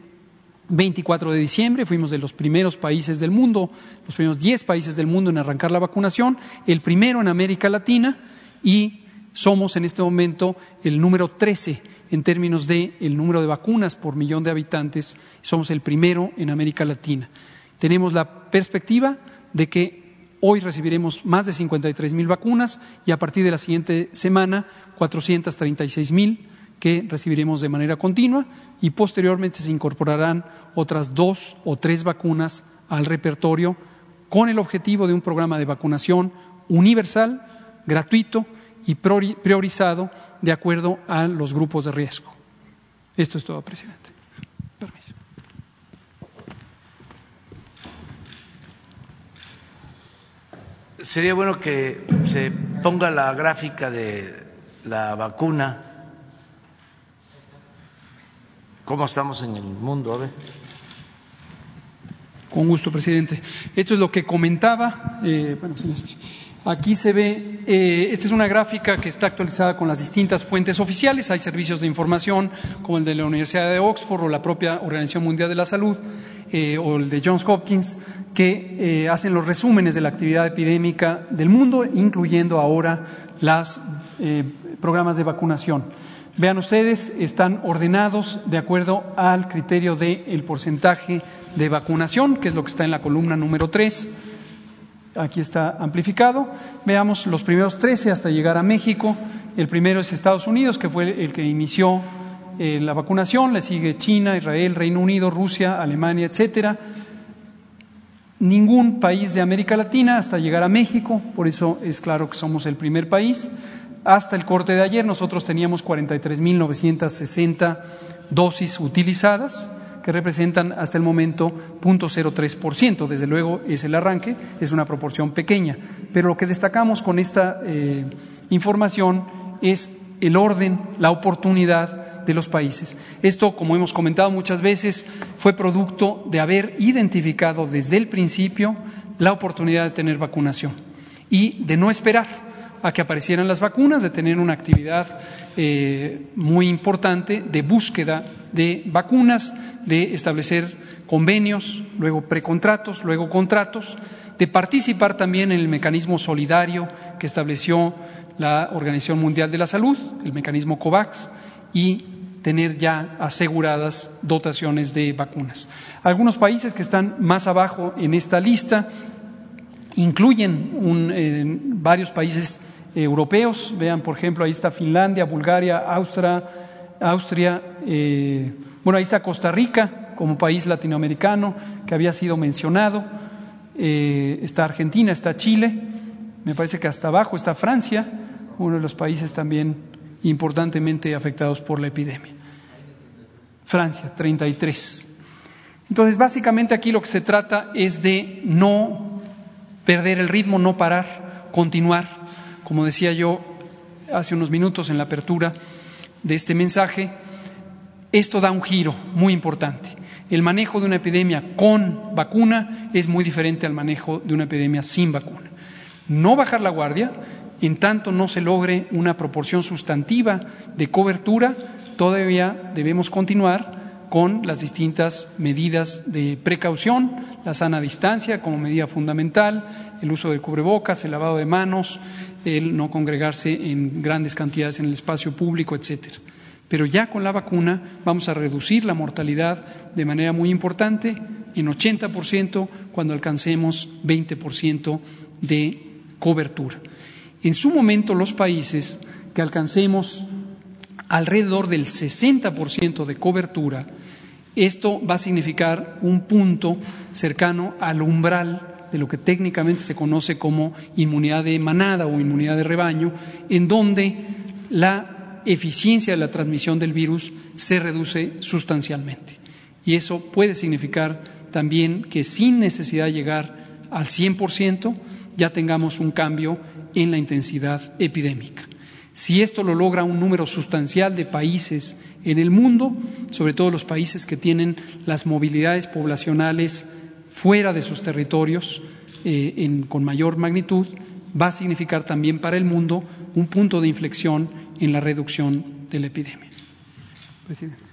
Speaker 2: 24 de diciembre, fuimos de los primeros países del mundo, los primeros 10 países del mundo en arrancar la vacunación, el primero en América Latina, y somos en este momento el número 13 en términos de el número de vacunas por millón de habitantes, somos el primero en América Latina. Tenemos la perspectiva de que hoy recibiremos más de 53 mil vacunas y a partir de la siguiente semana 436 mil que recibiremos de manera continua y posteriormente se incorporarán otras dos o tres vacunas al repertorio con el objetivo de un programa de vacunación universal gratuito y priorizado de acuerdo a los grupos de riesgo. Esto es todo, presidente. Permiso.
Speaker 1: Sería bueno que se ponga la gráfica de la vacuna. ¿Cómo estamos en el mundo? A ver.
Speaker 2: Con gusto, presidente. Esto es lo que comentaba. Eh, bueno, señores. Aquí se ve, eh, esta es una gráfica que está actualizada con las distintas fuentes oficiales. Hay servicios de información como el de la Universidad de Oxford o la propia Organización Mundial de la Salud eh, o el de Johns Hopkins que eh, hacen los resúmenes de la actividad epidémica del mundo, incluyendo ahora los programas de vacunación. Vean ustedes, están ordenados de acuerdo al criterio del porcentaje de vacunación, que es lo que está en la columna número 3 Aquí está amplificado. Veamos los primeros 13 hasta llegar a México. El primero es Estados Unidos, que fue el que inició eh, la vacunación. Le sigue China, Israel, Reino Unido, Rusia, Alemania, etcétera. Ningún país de América Latina hasta llegar a México, por eso es claro que somos el primer país. Hasta el corte de ayer nosotros teníamos 43.960 dosis utilizadas que representan hasta el momento 0.03%. Desde luego es el arranque, es una proporción pequeña. Pero lo que destacamos con esta eh, información es el orden, la oportunidad de los países. Esto, como hemos comentado muchas veces, fue producto de haber identificado desde el principio la oportunidad de tener vacunación y de no esperar a que aparecieran las vacunas, de tener una actividad eh, muy importante de búsqueda de vacunas, de establecer convenios, luego precontratos, luego contratos, de participar también en el mecanismo solidario que estableció la Organización Mundial de la Salud, el mecanismo COVAX, y tener ya aseguradas dotaciones de vacunas. Algunos países que están más abajo en esta lista incluyen eh, varios países europeos. Vean, por ejemplo, ahí está Finlandia, Bulgaria, Austria, Austria eh, bueno, ahí está Costa Rica como país latinoamericano que había sido mencionado. Eh, está Argentina, está Chile, me parece que hasta abajo está Francia, uno de los países también importantemente afectados por la epidemia. Francia, 33. Entonces, básicamente aquí lo que se trata es de no perder el ritmo, no parar, continuar. Como decía yo hace unos minutos en la apertura de este mensaje, esto da un giro muy importante. El manejo de una epidemia con vacuna es muy diferente al manejo de una epidemia sin vacuna. No bajar la guardia, en tanto no se logre una proporción sustantiva de cobertura, todavía debemos continuar con las distintas medidas de precaución, la sana distancia como medida fundamental, el uso de cubrebocas, el lavado de manos, el no congregarse en grandes cantidades en el espacio público, etcétera. Pero ya con la vacuna vamos a reducir la mortalidad de manera muy importante en 80% cuando alcancemos 20% de cobertura. En su momento los países que alcancemos alrededor del 60% de cobertura, esto va a significar un punto cercano al umbral de lo que técnicamente se conoce como inmunidad de manada o inmunidad de rebaño, en donde la eficiencia de la transmisión del virus se reduce sustancialmente. Y eso puede significar también que sin necesidad de llegar al 100%, ya tengamos un cambio en la intensidad epidémica. Si esto lo logra un número sustancial de países en el mundo, sobre todo los países que tienen las movilidades poblacionales fuera de sus territorios eh, con mayor magnitud, va a significar también para el mundo un punto de inflexión en la reducción de la epidemia. Presidente.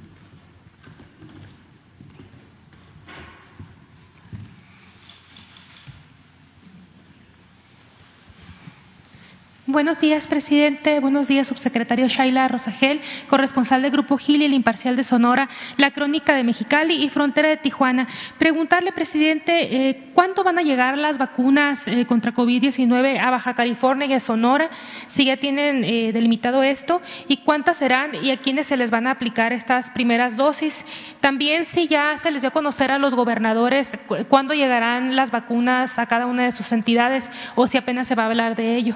Speaker 3: Buenos días, presidente. Buenos días, subsecretario Shaila Rosagel, corresponsal del Grupo Gil y el Imparcial de Sonora, La Crónica de Mexicali y Frontera de Tijuana. Preguntarle, presidente, eh, ¿cuánto van a llegar las vacunas eh, contra COVID-19 a Baja California y a Sonora? Si ya tienen eh, delimitado esto, ¿y cuántas serán y a quiénes se les van a aplicar estas primeras dosis? También, si ya se les dio a conocer a los gobernadores cuándo llegarán las vacunas a cada una de sus entidades o si apenas se va a hablar de ello.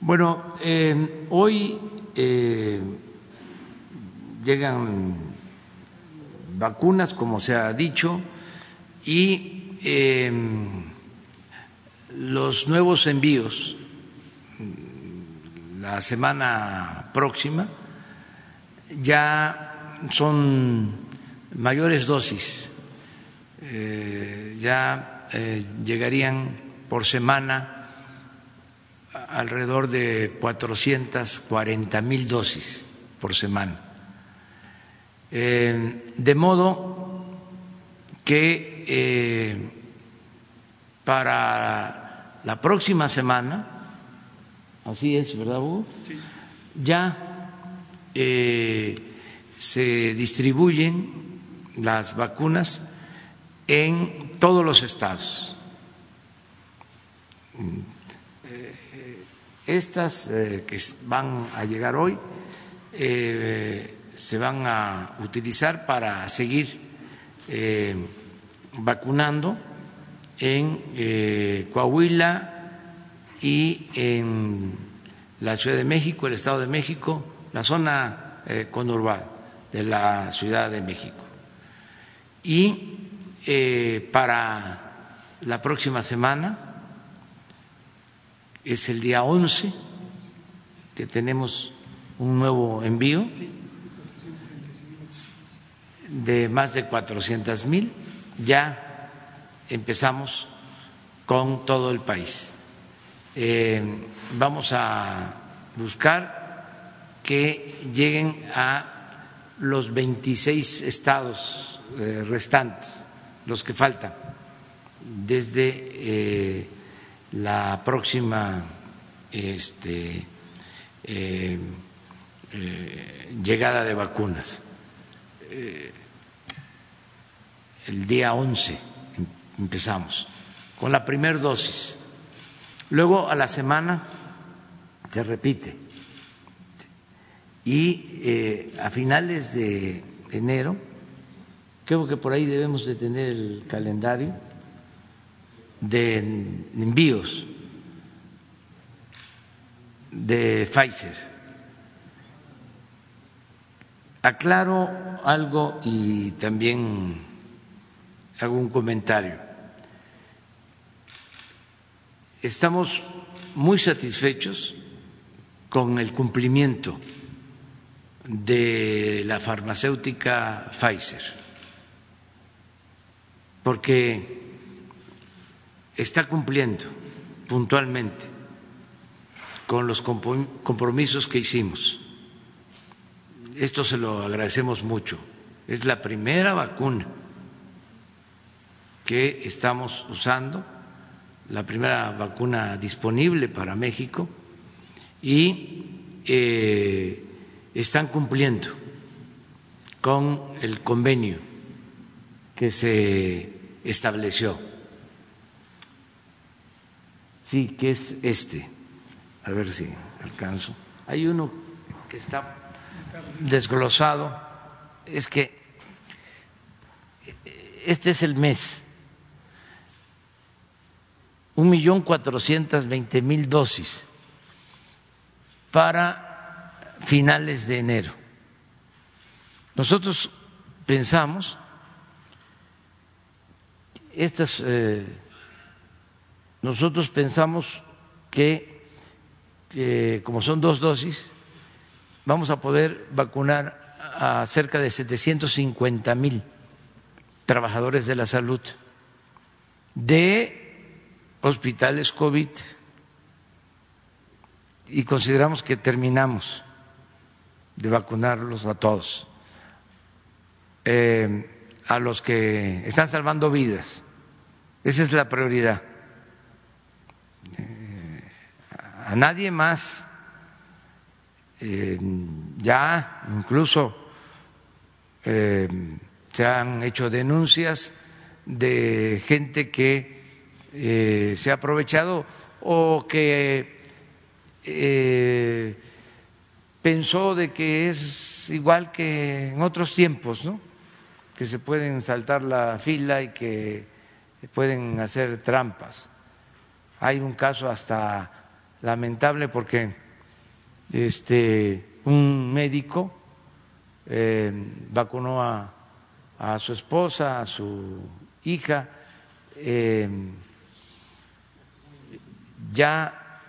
Speaker 1: Bueno, eh, hoy eh, llegan vacunas, como se ha dicho, y eh, los nuevos envíos la semana próxima ya son mayores dosis, ya llegarían por semana alrededor de 440 mil dosis por semana. Eh, de modo que eh, para la próxima semana, así es, ¿verdad, Hugo? Ya eh, se distribuyen las vacunas en todos los estados estas eh, que van a llegar hoy eh, se van a utilizar para seguir eh, vacunando en Coahuila y en la Ciudad de México, el Estado de México, la zona conurbada de la Ciudad de México. Y para la próxima semana es el día 11 que tenemos un nuevo envío de más de 400 mil. Ya empezamos con todo el país. Eh, vamos a buscar que lleguen a los 26 estados eh, restantes, los que faltan, desde eh, la próxima este, llegada de vacunas. el día 11 empezamos con la primera dosis Luego a la semana se repite. Y eh, a finales de enero, creo que por ahí debemos de tener el calendario de envíos de Pfizer. Aclaro algo y también hago un comentario estamos muy satisfechos con el cumplimiento de la farmacéutica Pfizer, porque está cumpliendo puntualmente con los compromisos que hicimos. Esto se lo agradecemos mucho. Es la primera vacuna que estamos usando la primera vacuna disponible para México y eh, están cumpliendo con el convenio que se estableció. Sí, que es este. A ver si alcanzo. Hay uno que está desglosado. Es que este es el mes un millón cuatrocientos veinte mil dosis para finales de enero. Nosotros pensamos, estas, eh, nosotros pensamos que, como son dos dosis, vamos a poder vacunar a cerca de 750 mil trabajadores de la salud de hospitales COVID y consideramos que terminamos de vacunarlos a todos, eh, a los que están salvando vidas. Esa es la prioridad. Eh, a nadie más. Eh, ya incluso se han hecho denuncias de gente que eh, se ha aprovechado o que eh, pensó de que es igual que en otros tiempos, ¿no? que se pueden saltar la fila y que pueden hacer trampas. Hay un caso hasta lamentable porque este, un médico eh, vacunó a, a, su esposa, a su hija, ya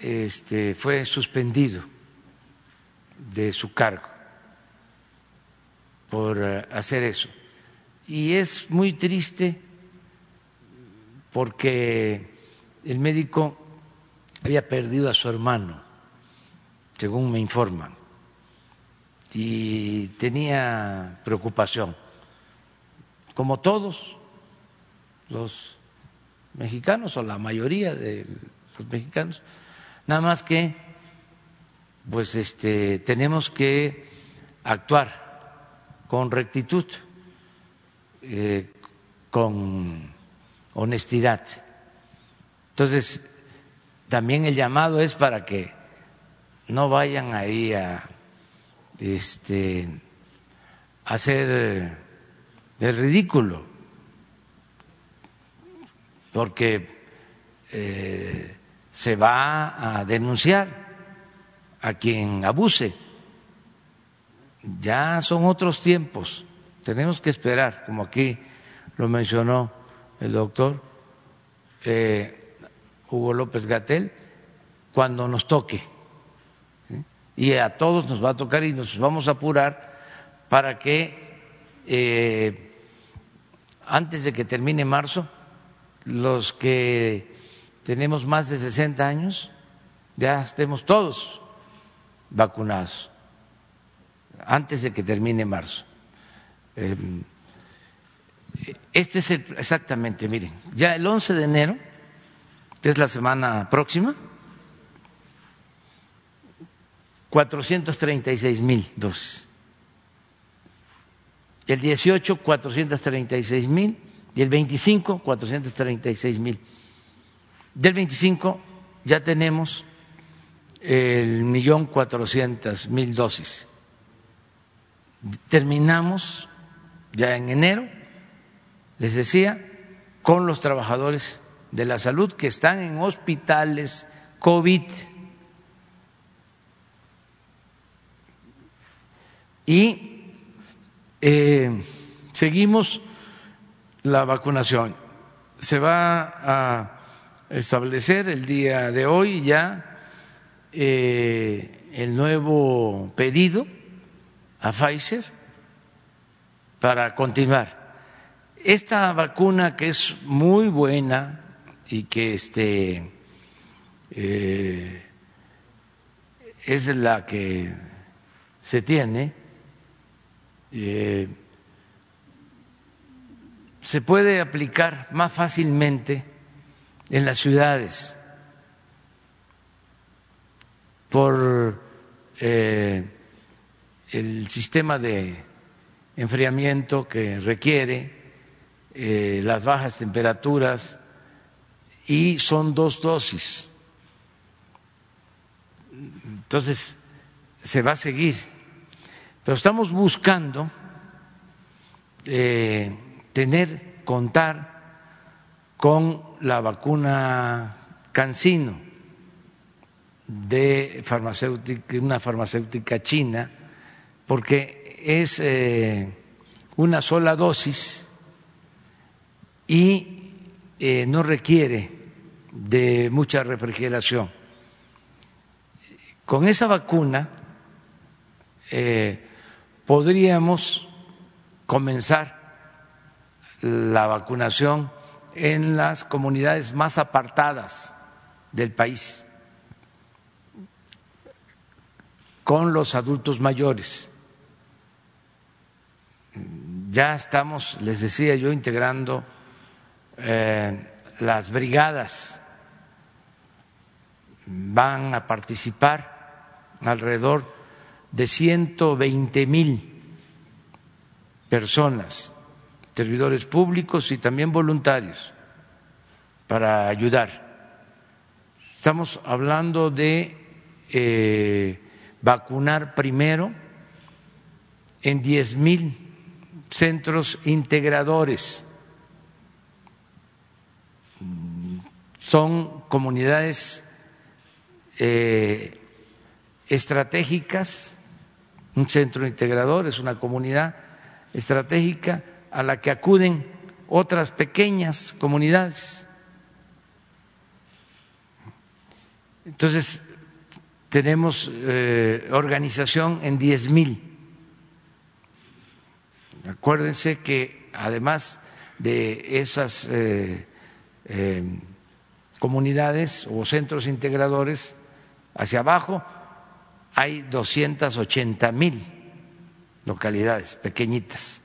Speaker 1: este, fue suspendido de su cargo por eh, hacer eso. Y es muy triste porque el médico había perdido a su hermano, según me informan, y tenía preocupación, como todos los mexicanos o la mayoría de los mexicanos. Nada más que, pues, este, tenemos que actuar con rectitud, eh, con honestidad. Entonces, también el llamado es para que no vayan ahí a este, hacer el ridículo, porque eh, se va a denunciar a quien abuse. Ya son otros tiempos, tenemos que esperar, como aquí lo mencionó el doctor eh, Hugo López Gatel, cuando nos toque. Y a todos nos va a tocar y nos vamos a apurar para que eh, antes de que termine marzo los que tenemos más de 60 años ya estemos todos vacunados antes de que termine marzo. Em, este es exactamente, miren, ya el 11 de enero, que es la semana próxima, 436 mil dosis. El 18, 436 mil. Y el 25, 436 mil. Del 25 ya tenemos el millón cuatrocientas mil dosis. Terminamos ya en enero, les decía, con los trabajadores de la salud que están en hospitales COVID. Y eh, seguimos la vacunación. Se va a establecer el día de hoy ya eh, el nuevo pedido a Pfizer para continuar. Esta vacuna que es muy buena y que este eh, es la que se tiene, eh, se puede aplicar más fácilmente en las ciudades por eh, el sistema de enfriamiento que requiere, las bajas temperaturas y son dos dosis. Entonces, se va a seguir. Pero estamos buscando eh, tener, contar con la vacuna Cancino de farmacéutica, una farmacéutica china, porque es eh, una sola dosis y eh, no requiere de mucha refrigeración. Con esa vacuna eh, podríamos comenzar la vacunación en las comunidades más apartadas del país, con los adultos mayores. Ya estamos, les decía yo, integrando eh, las brigadas. Van a participar alrededor de 120 mil personas servidores públicos y también voluntarios para ayudar. Estamos hablando de eh, vacunar primero en diez mil centros integradores. Son comunidades eh, estratégicas, un centro integrador es una comunidad estratégica a la que acuden otras pequeñas comunidades. Entonces, tenemos eh, organización en diez mil. Acuérdense que además de esas eh, comunidades o centros integradores, hacia abajo hay 280 mil localidades pequeñitas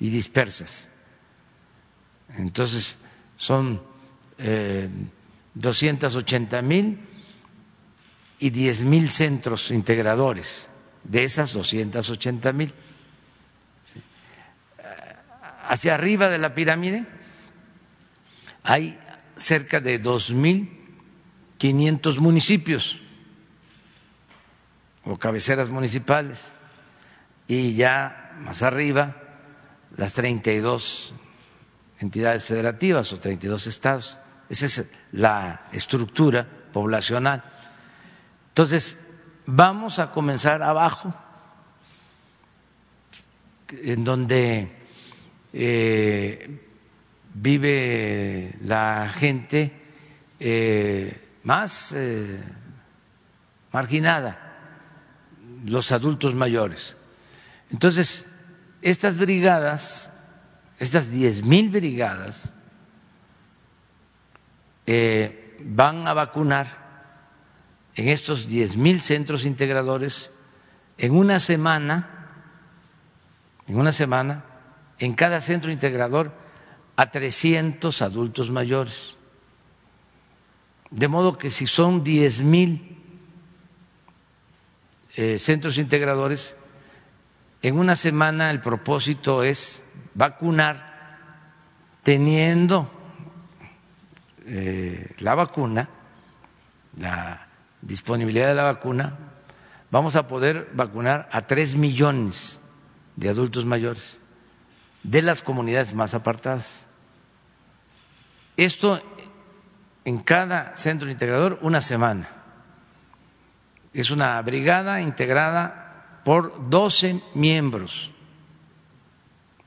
Speaker 1: y dispersas. Entonces, son eh, 280 mil y 10 mil centros integradores de esas 280 mil. Hacia arriba de la pirámide hay cerca de 2.500 municipios o cabeceras municipales y ya más arriba las 32 entidades federativas o 32 estados. Esa es la estructura poblacional. Entonces, vamos a comenzar abajo, en donde eh, vive la gente eh, más eh, marginada, los adultos mayores. Entonces, estas brigadas, estas diez mil brigadas, eh, van a vacunar en estos 10 mil centros integradores en una semana, en una semana, en cada centro integrador a 300 adultos mayores. De modo que si son 10 mil eh, centros integradores, en una semana el propósito es vacunar teniendo eh, la vacuna, la disponibilidad de la vacuna, vamos a poder vacunar a tres millones de adultos mayores de las comunidades más apartadas. Esto en cada centro integrador una semana. Es una brigada integrada por 12 miembros,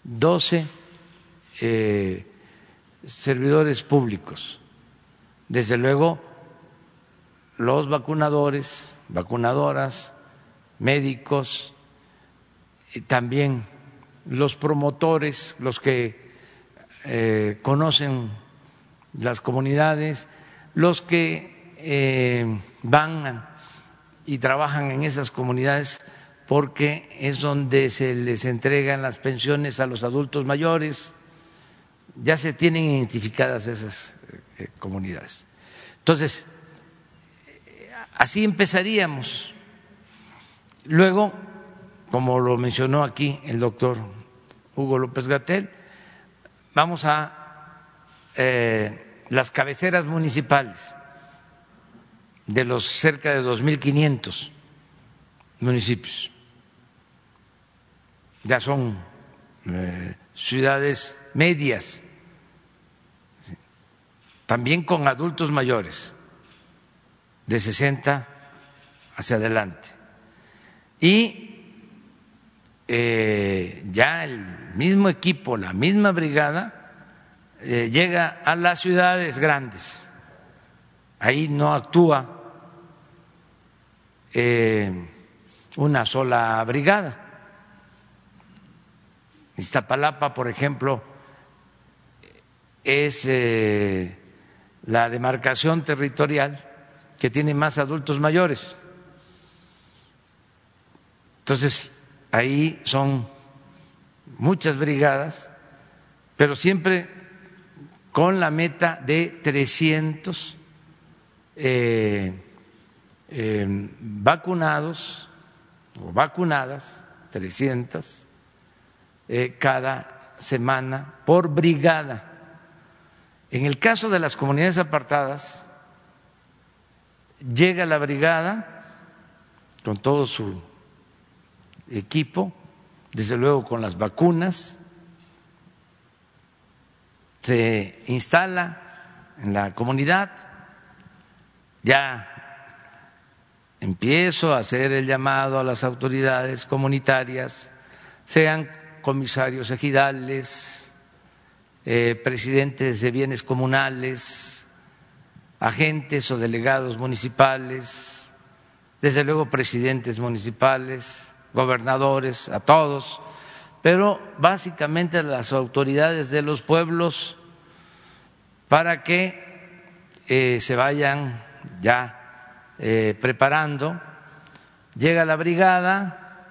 Speaker 1: 12 eh, servidores públicos. Desde luego, los vacunadores, vacunadoras, médicos, también los promotores, los que eh, conocen las comunidades, los que eh, van y trabajan en esas comunidades porque es donde se les entregan las pensiones a los adultos mayores, ya se tienen identificadas esas eh, comunidades. Entonces, así empezaríamos. Luego, como lo mencionó aquí el doctor Hugo López Gatel, vamos a eh, las cabeceras municipales de los cerca de 2.500 municipios. Ya son eh, ciudades medias, también con adultos mayores, de 60 hacia adelante. Y eh, ya el mismo equipo, la misma brigada, eh, llega a las ciudades grandes. Ahí no actúa eh, una sola brigada. Iztapalapa, por ejemplo, es la demarcación territorial que tiene más adultos mayores. Entonces, ahí son muchas brigadas, pero siempre con la meta de 300 eh, eh, vacunados o vacunadas, 300 eh, cada semana por brigada. En el caso de las comunidades apartadas, llega la brigada con todo su equipo, desde luego con las vacunas, se instala en la comunidad, ya empiezo a hacer el llamado a las autoridades comunitarias, sean comisarios ejidales, eh, presidentes de bienes comunales, agentes o delegados municipales, desde luego presidentes municipales, gobernadores, a todos, pero básicamente a las autoridades de los pueblos para que eh, se vayan ya eh, preparando. Llega la brigada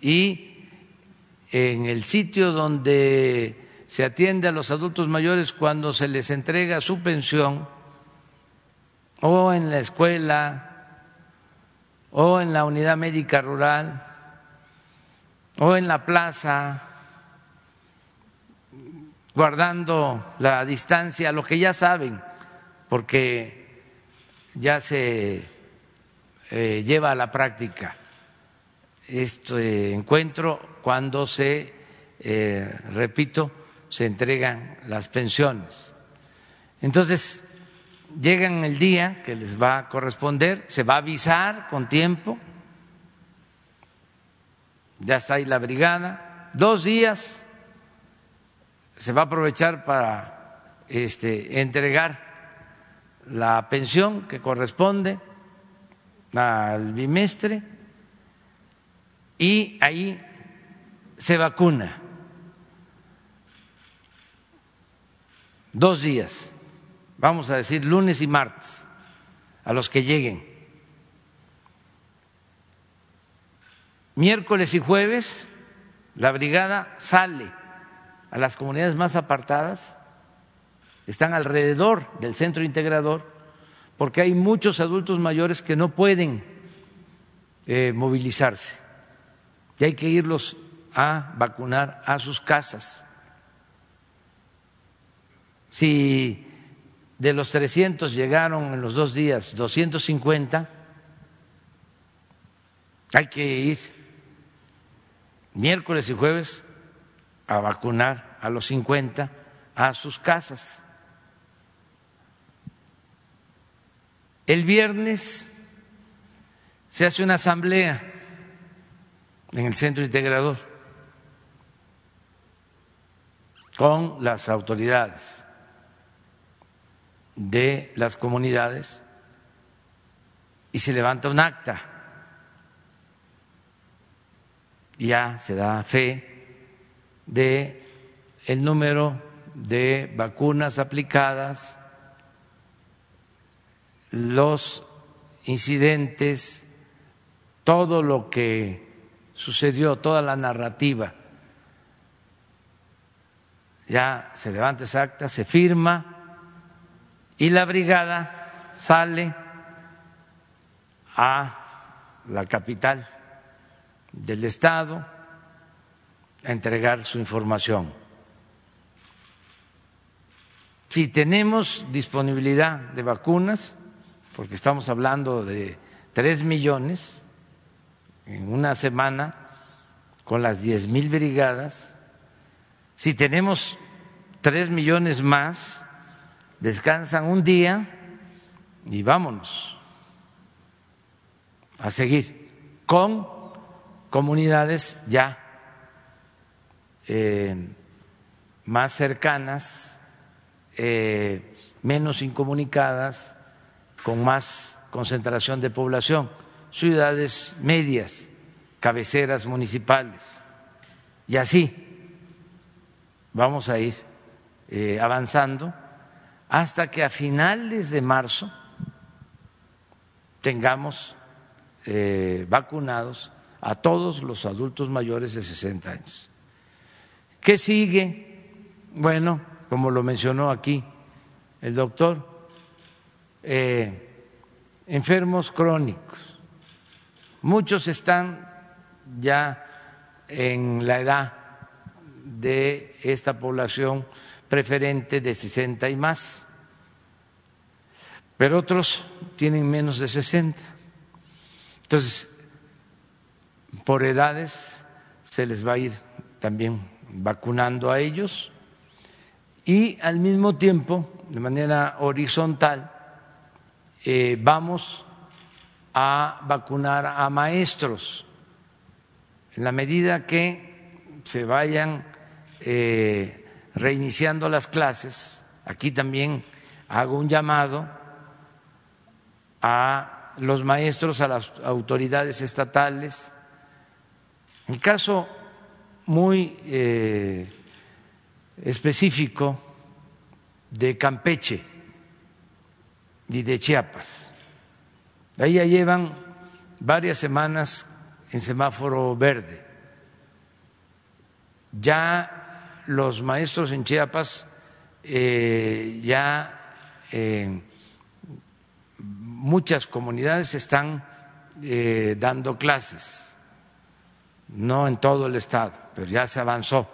Speaker 1: y en el sitio donde se atiende a los adultos mayores cuando se les entrega su pensión o en la escuela o en la unidad médica rural o en la plaza, guardando la distancia, lo que ya saben, porque ya se eh, lleva a la práctica este encuentro cuando se, eh, repito, se entregan las pensiones. Entonces, llegan el día que les va a corresponder, se va a avisar con tiempo, ya está ahí la brigada, dos días se va a aprovechar para este, entregar la pensión que corresponde al bimestre y ahí se vacuna. Dos días vamos a decir lunes y martes, a los que lleguen. Miércoles y jueves la brigada sale a las comunidades más apartadas, están alrededor del centro integrador, porque hay muchos adultos mayores que no pueden eh, movilizarse y hay que irlos a vacunar a sus casas. Si de los 300 llegaron en los dos días 250, hay que ir miércoles y jueves a vacunar a los 50 a sus casas. El viernes se hace una asamblea en el centro integrador con las autoridades de las comunidades y se levanta un acta. Ya se da fe de el número de vacunas aplicadas, los incidentes, todo lo que sucedió, toda la narrativa. Ya se levanta esa acta, se firma y la brigada sale a la capital del Estado a entregar su información. Si tenemos disponibilidad de vacunas, porque estamos hablando de tres millones en una semana con las diez mil brigadas, si tenemos tres millones más, descansan un día y vámonos a seguir con comunidades ya eh, más cercanas, eh, menos incomunicadas, con más concentración de población, ciudades medias, cabeceras municipales. Y así vamos a ir eh, avanzando hasta que a finales de marzo tengamos eh, vacunados a todos los adultos mayores de 60 años. ¿Qué sigue? Bueno, como lo mencionó aquí el doctor, eh, enfermos crónicos. Muchos están ya en la edad de esta población preferente de 60 y más, pero otros tienen menos de 60. Entonces, por edades se les va a ir también vacunando a ellos y al mismo tiempo, de manera horizontal, eh, vamos a vacunar a maestros en la medida que se vayan eh, reiniciando las clases, aquí también hago un llamado a los maestros, a las autoridades estatales. Un caso muy eh, específico de Campeche y de Chiapas. Ahí ya llevan varias semanas en semáforo verde. Ya los maestros en Chiapas eh, ya eh, muchas comunidades están eh, dando clases, no en todo el estado, pero ya se avanzó.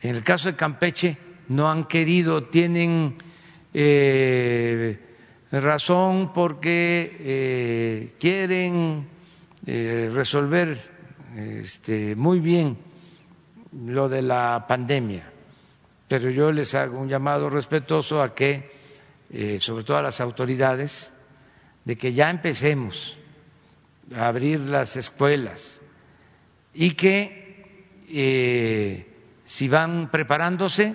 Speaker 1: En el caso de Campeche no han querido, tienen razón porque quieren resolver este, muy bien lo de la pandemia, pero yo les hago un llamado respetuoso a que, eh, sobre todo a las autoridades, de que ya empecemos a abrir las escuelas y que eh, si van preparándose,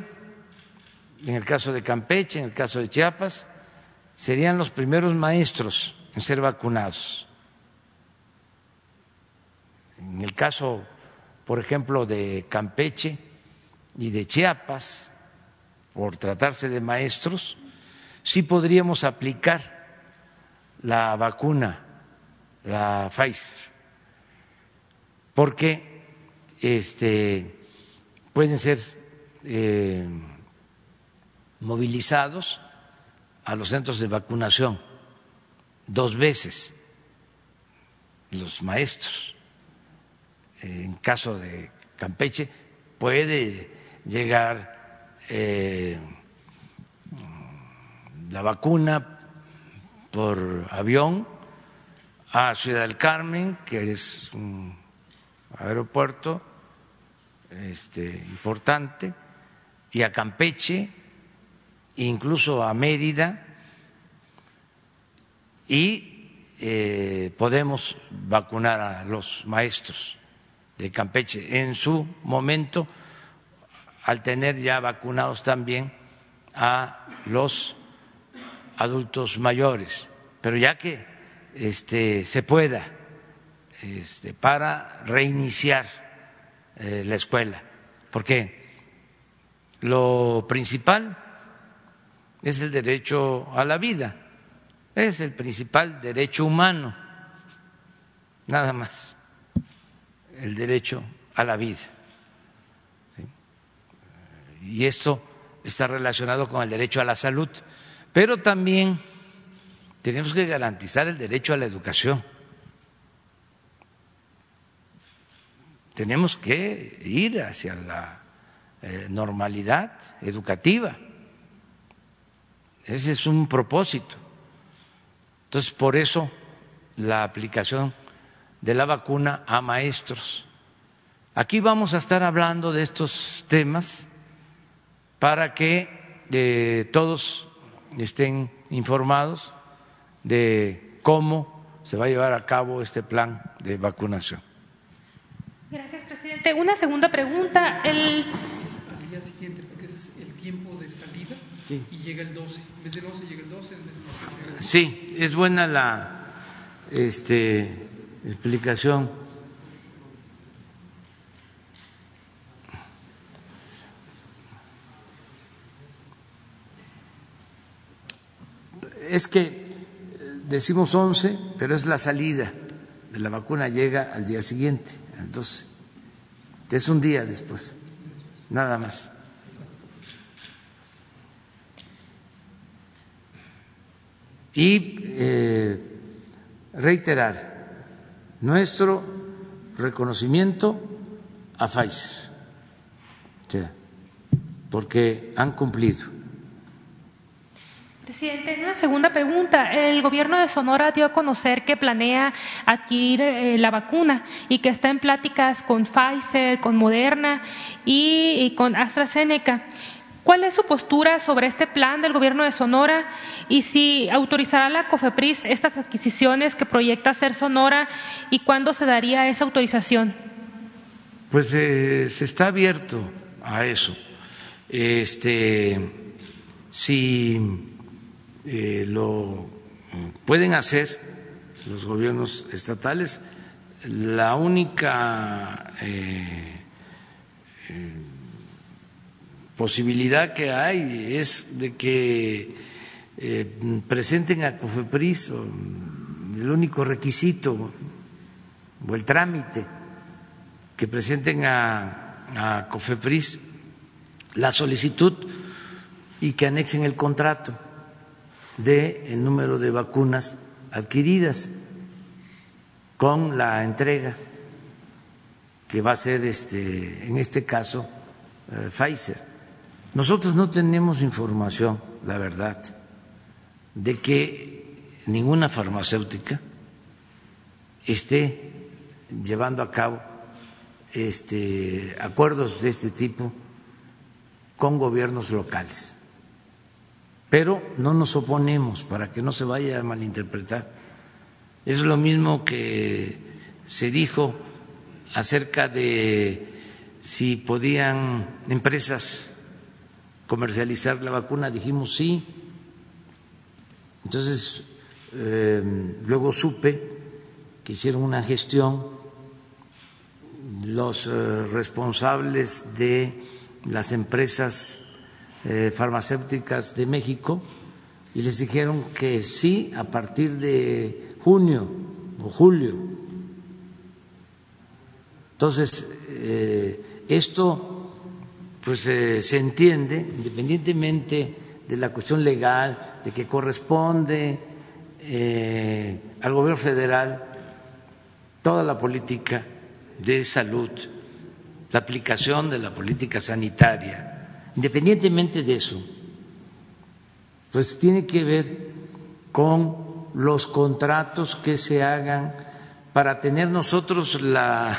Speaker 1: en el caso de Campeche, en el caso de Chiapas, serían los primeros maestros en ser vacunados. En el caso por ejemplo, de Campeche y de Chiapas, por tratarse de maestros, sí podríamos aplicar la vacuna, la Pfizer, porque este, pueden ser eh, movilizados a los centros de vacunación dos veces los maestros. En caso de Campeche puede llegar eh, la vacuna por avión a Ciudad del Carmen, que es un aeropuerto este, importante, y a Campeche, incluso a Mérida, y eh, podemos vacunar a los maestros de Campeche. En su momento, al tener ya vacunados también a los adultos mayores, pero ya que este, se pueda este, para reiniciar eh, la escuela, porque lo principal es el derecho a la vida, es el principal derecho humano, nada más, el derecho a la vida. Y esto está relacionado con el derecho a la salud. Pero también tenemos que garantizar el derecho a la educación. Tenemos que ir hacia la eh, normalidad educativa. Ese es un propósito. Entonces, por eso la aplicación de la vacuna a maestros. Aquí vamos a estar hablando de estos temas para que eh, todos estén informados de cómo se va a llevar a cabo este plan de vacunación.
Speaker 3: Gracias, presidente. Una segunda pregunta. El...
Speaker 2: Al día siguiente, porque ese es el tiempo de salida sí. y llega el 12. En vez del 11 llega el 12, en vez del 18 llega el 12.
Speaker 1: Sí, es buena la este, explicación. es que decimos 11, pero es la salida de la vacuna, llega al día siguiente, entonces es un día después, nada más. Y eh, reiterar nuestro reconocimiento a Pfizer, porque han cumplido
Speaker 3: Presidente, una segunda pregunta. El gobierno de Sonora dio a conocer que planea adquirir eh, la vacuna y que está en pláticas con Pfizer, con Moderna y, y, con AstraZeneca. ¿Cuál es su postura sobre este plan del gobierno de Sonora y si autorizará la COFEPRIS estas adquisiciones que proyecta hacer Sonora y cuándo se daría esa autorización?
Speaker 1: Pues eh, se está abierto a eso. Este, si eh, lo pueden hacer los gobiernos estatales. La única eh, posibilidad que hay es de que eh, presenten a COFEPRIS el único requisito o el trámite que presenten a, COFEPRIS la solicitud y que anexen el contrato del el número de vacunas adquiridas con la entrega que va a ser este en este caso eh, Pfizer. Nosotros no tenemos información, la verdad, de que ninguna farmacéutica esté llevando a cabo este, acuerdos de este tipo con gobiernos locales pero no nos oponemos para que no se vaya a malinterpretar. Es lo mismo que se dijo acerca de si podían empresas comercializar la vacuna, dijimos sí. Entonces, eh, luego supe que hicieron una gestión los eh, responsables de las empresas eh, farmacéuticas de México y les dijeron que sí a partir de junio o julio. Entonces, esto pues eh, se entiende independientemente de la cuestión legal, de que corresponde eh, al gobierno federal toda la política de salud, la aplicación de la política sanitaria, independientemente de eso, pues tiene que ver con los contratos que se hagan para tener nosotros la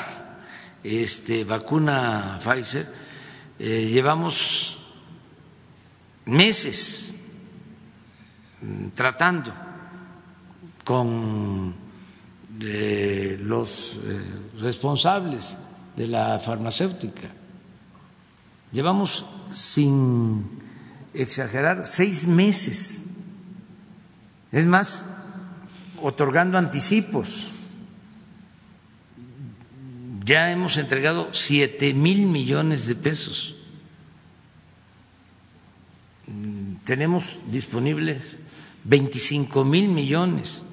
Speaker 1: este, vacuna Pfizer. Eh, llevamos meses tratando con eh, los eh, responsables de la farmacéutica. Llevamos sin exagerar, seis meses. Es más, otorgando anticipos. Ya hemos entregado siete mil millones de pesos. Tenemos disponibles 25 mil millones.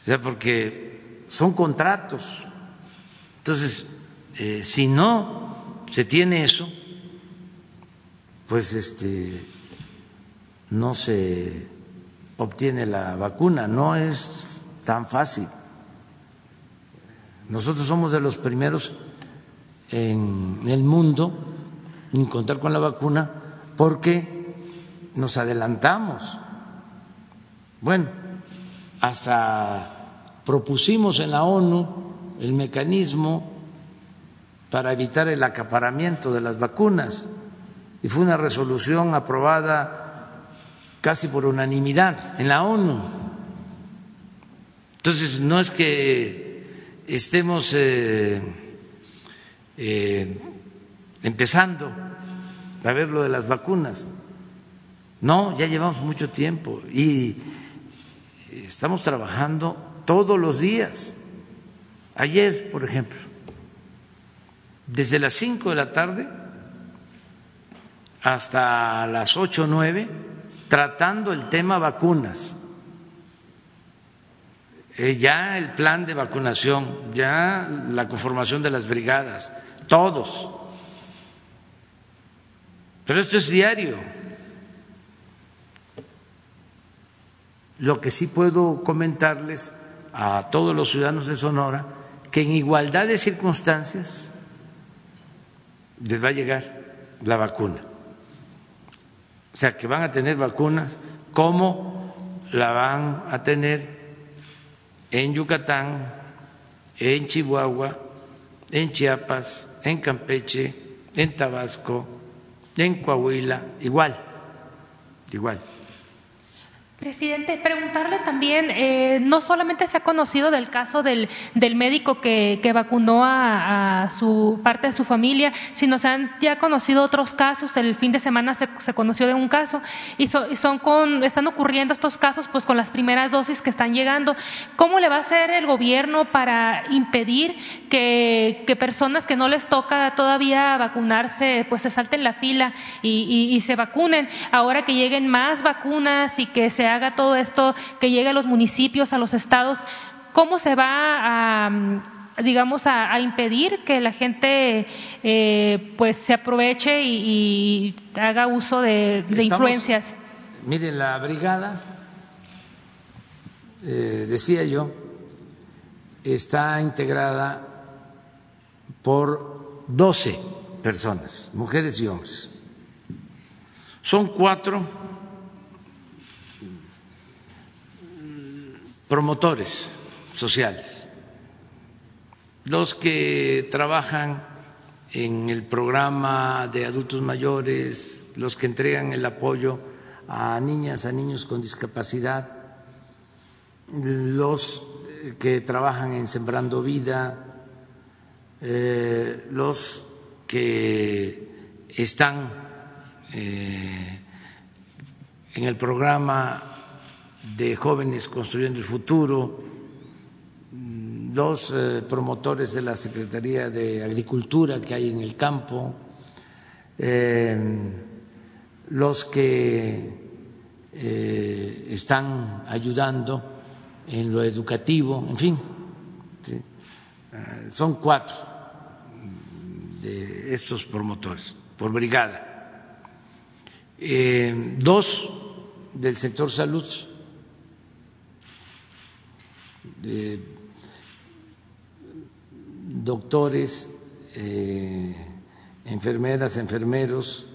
Speaker 1: O sea, porque son contratos. Entonces, eh, si no se tiene eso, pues este no se obtiene la vacuna, no es tan fácil. Nosotros somos de los primeros en el mundo en contar con la vacuna porque nos adelantamos. Bueno, hasta propusimos en la ONU el mecanismo para evitar el acaparamiento de las vacunas y fue una resolución aprobada casi por unanimidad en la ONU. Entonces, no es que estemos eh, eh, empezando a ver lo de las vacunas. No, ya llevamos mucho tiempo y estamos trabajando todos los días. Ayer, por ejemplo, desde las cinco de la tarde hasta las ocho o nueve tratando el tema vacunas. Eh, ya el plan de vacunación, ya la conformación de las brigadas, todos. Pero esto es diario. Lo que sí puedo comentarles a todos los ciudadanos de Sonora, que en igualdad de circunstancias les va a llegar la vacuna o sea, que van a tener vacunas como la van a tener en Yucatán, en Chihuahua, en Chiapas, en Campeche, en Tabasco, en Coahuila, igual, igual.
Speaker 3: Presidente, preguntarle también, eh, no solamente se ha conocido del caso del, del médico que, que vacunó a, su parte de su familia, sino se han ya conocido otros casos. El fin de semana se, se conoció de un caso y, son con, están ocurriendo estos casos pues con las primeras dosis que están llegando. ¿Cómo le va a hacer el gobierno para impedir que, personas que no les toca todavía vacunarse pues se salten la fila y, y se vacunen? Ahora que lleguen más vacunas y que se haga todo esto, que llegue a los municipios, a los estados, ¿cómo se va a digamos, a, impedir que la gente eh, pues se aproveche y, haga uso de, influencias.
Speaker 1: Mire, la brigada, eh, decía yo, está integrada por 12 personas, mujeres y hombres. Son cuatro promotores sociales, los que trabajan en el programa de adultos mayores, los que entregan el apoyo a niñas, a niños con discapacidad, los que trabajan en Sembrando Vida, eh, los que están eh, en el programa de jóvenes construyendo el futuro, los eh, promotores de la Secretaría de Agricultura que hay en el campo, eh, los que eh, están ayudando en lo educativo, en fin, eh, son cuatro de estos promotores por brigada, dos del sector salud, doctores, enfermeras, enfermeros,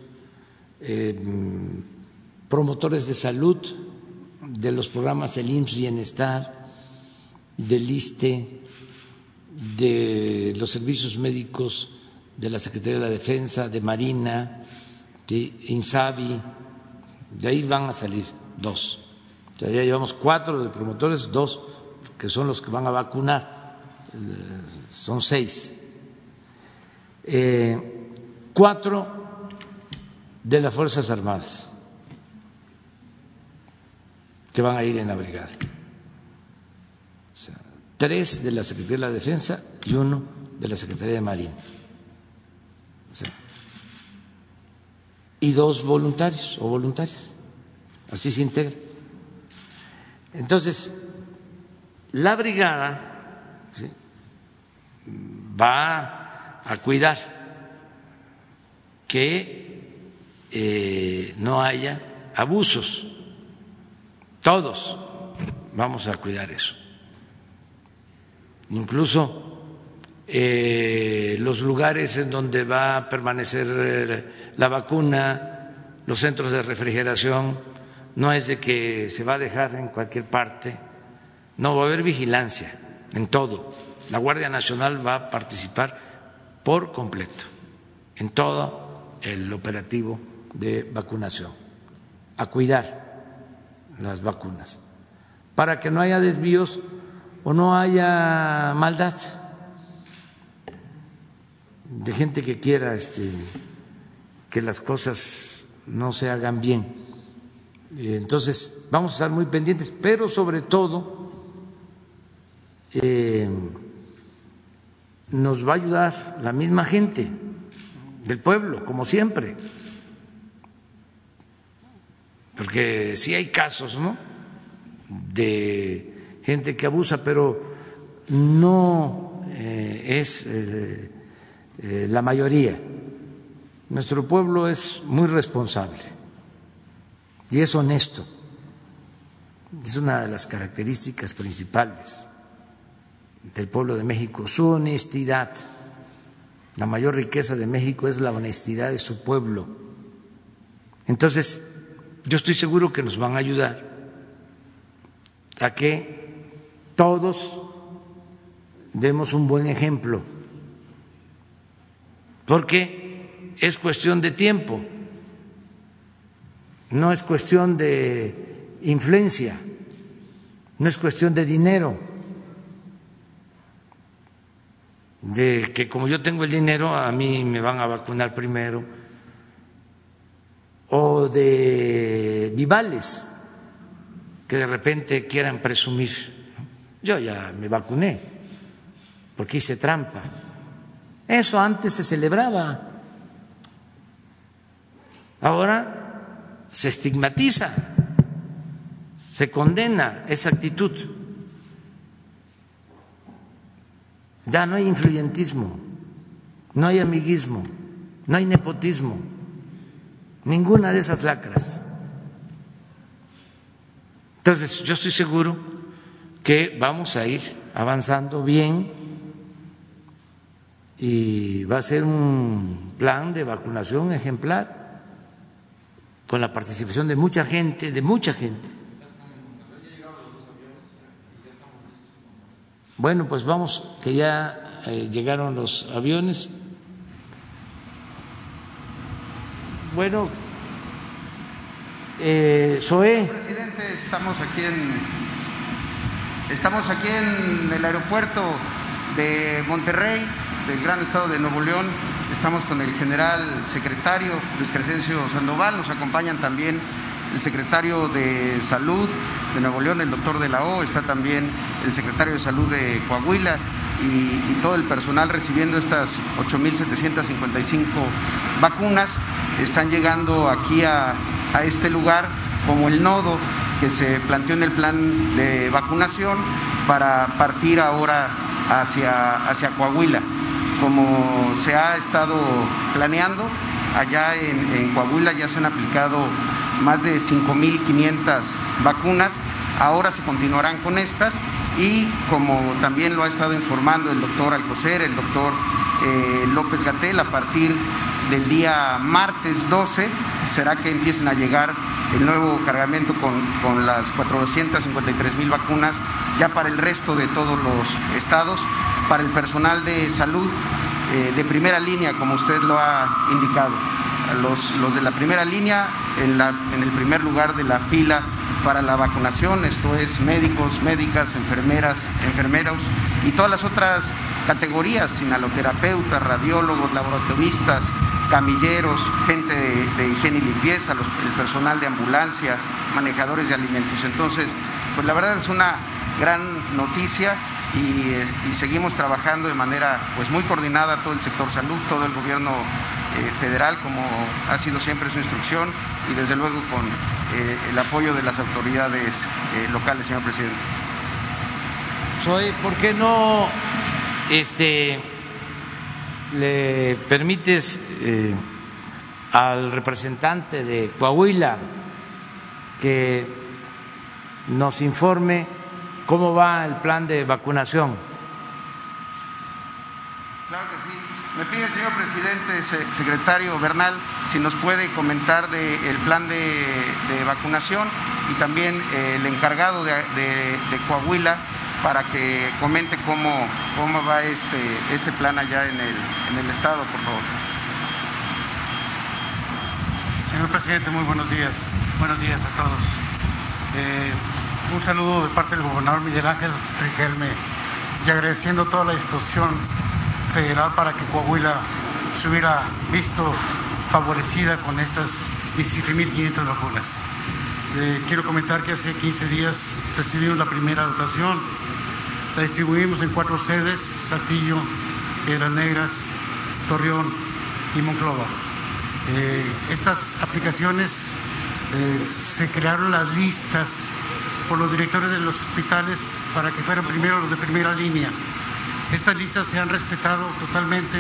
Speaker 1: promotores de salud de los programas El IMSS Bienestar, del ISTE, de los servicios médicos de la Secretaría de la Defensa, de Marina, de INSABI, de ahí van a salir dos. ya llevamos cuatro de promotores, dos que son los que van a vacunar, son seis. Eh, cuatro de las Fuerzas Armadas que van a ir en la brigada. tres de la Secretaría de la Defensa y uno de la Secretaría de Marina. y dos voluntarios o voluntarias. Así se integra. Entonces, la brigada va a cuidar que eh, no haya abusos todos vamos a cuidar eso. Incluso eh, los lugares en donde va a permanecer eh, la vacuna, los centros de refrigeración, no es de que se va a dejar en cualquier parte, no va a haber vigilancia en todo. La Guardia Nacional va a participar por completo en todo el operativo de vacunación, a cuidar las vacunas, para que no haya desvíos o no haya maldad de gente que quiera este, que las cosas no se hagan bien. Entonces, vamos a estar muy pendientes, pero sobre todo eh, nos va a ayudar la misma gente del pueblo, como siempre porque sí hay casos, ¿no? De gente que abusa, pero no eh, es eh, la mayoría. Nuestro pueblo es muy responsable y es honesto. Es una de las características principales del pueblo de México, su honestidad. La mayor riqueza de México es la honestidad de su pueblo. Entonces, yo estoy seguro que nos van a ayudar a que todos demos un buen ejemplo, porque es cuestión de tiempo, no es cuestión de influencia, no es cuestión de dinero, de que como yo tengo el dinero, a mí me van a vacunar primero o de vivales que de repente quieran presumir. Yo ya me vacuné porque hice trampa. Eso antes se celebraba. Ahora se estigmatiza, se condena esa actitud. Ya no hay influyentismo, no hay amiguismo, no hay nepotismo ninguna de esas lacras. Entonces, yo estoy seguro que vamos a ir avanzando bien y va a ser un plan de vacunación ejemplar con la participación de mucha gente, de mucha gente. Bueno, pues vamos, que ya eh, llegaron los aviones, Bueno, eh,
Speaker 4: Presidente, estamos aquí en estamos aquí en el aeropuerto de Monterrey, del gran estado de Nuevo León. Estamos con el general secretario Luis Crescencio Sandoval. Nos acompañan también el secretario de Salud de Nuevo León, el doctor de la O. Está también el secretario de Salud de Coahuila y, todo el personal recibiendo estas 8.755 vacunas están llegando aquí a, este lugar como el nodo que se planteó en el plan de vacunación para partir ahora hacia, hacia Coahuila. Como se ha estado planeando, allá en, en Coahuila ya se han aplicado más de 5.500 vacunas, ahora se continuarán con estas y como también lo ha estado informando el doctor Alcocer, el doctor eh, López Gatel, a partir del día martes 12 será que empiecen a llegar el nuevo cargamento con, las 453 mil vacunas ya para el resto de todos los estados, para el personal de salud eh, de primera línea, como usted lo ha indicado. Los, los de la primera línea en, la, en el primer lugar de la fila para la vacunación, esto es médicos, médicas, enfermeras, enfermeros y todas las otras categorías, sinaloterapeutas, radiólogos, laboratoristas, camilleros, gente de, higiene y limpieza, el personal de ambulancia, manejadores de alimentos. Entonces, pues la verdad es una gran noticia y, eh, seguimos trabajando de manera pues muy coordinada todo el sector salud, todo el gobierno eh, federal, como ha sido siempre su instrucción, y desde luego con eh, el apoyo de las autoridades locales, señor presidente.
Speaker 1: Soy, ¿por qué no este, le permites eh, al representante de Coahuila que nos informe cómo va el plan de vacunación.
Speaker 4: Claro que sí. Me pide el señor presidente, secretario Bernal, si nos puede comentar del plan de, vacunación y también el encargado de Coahuila para que comente cómo, cómo va este, este plan allá en el, en el Estado, por favor.
Speaker 5: Señor presidente, muy buenos días. Buenos días a todos. Eh, un saludo de parte del gobernador Miguel Ángel Riquelme y agradeciendo toda la disposición federal para que Coahuila se hubiera visto favorecida con estas 17.500 vacunas. Eh, quiero comentar que hace 15 días recibimos la primera dotación la distribuimos en cuatro sedes, Saltillo, Piedras Negras, Torreón y Monclova. Eh, estas aplicaciones eh, se crearon las listas por los directores de los hospitales para que fueran primero los de primera línea. Estas listas se han respetado totalmente,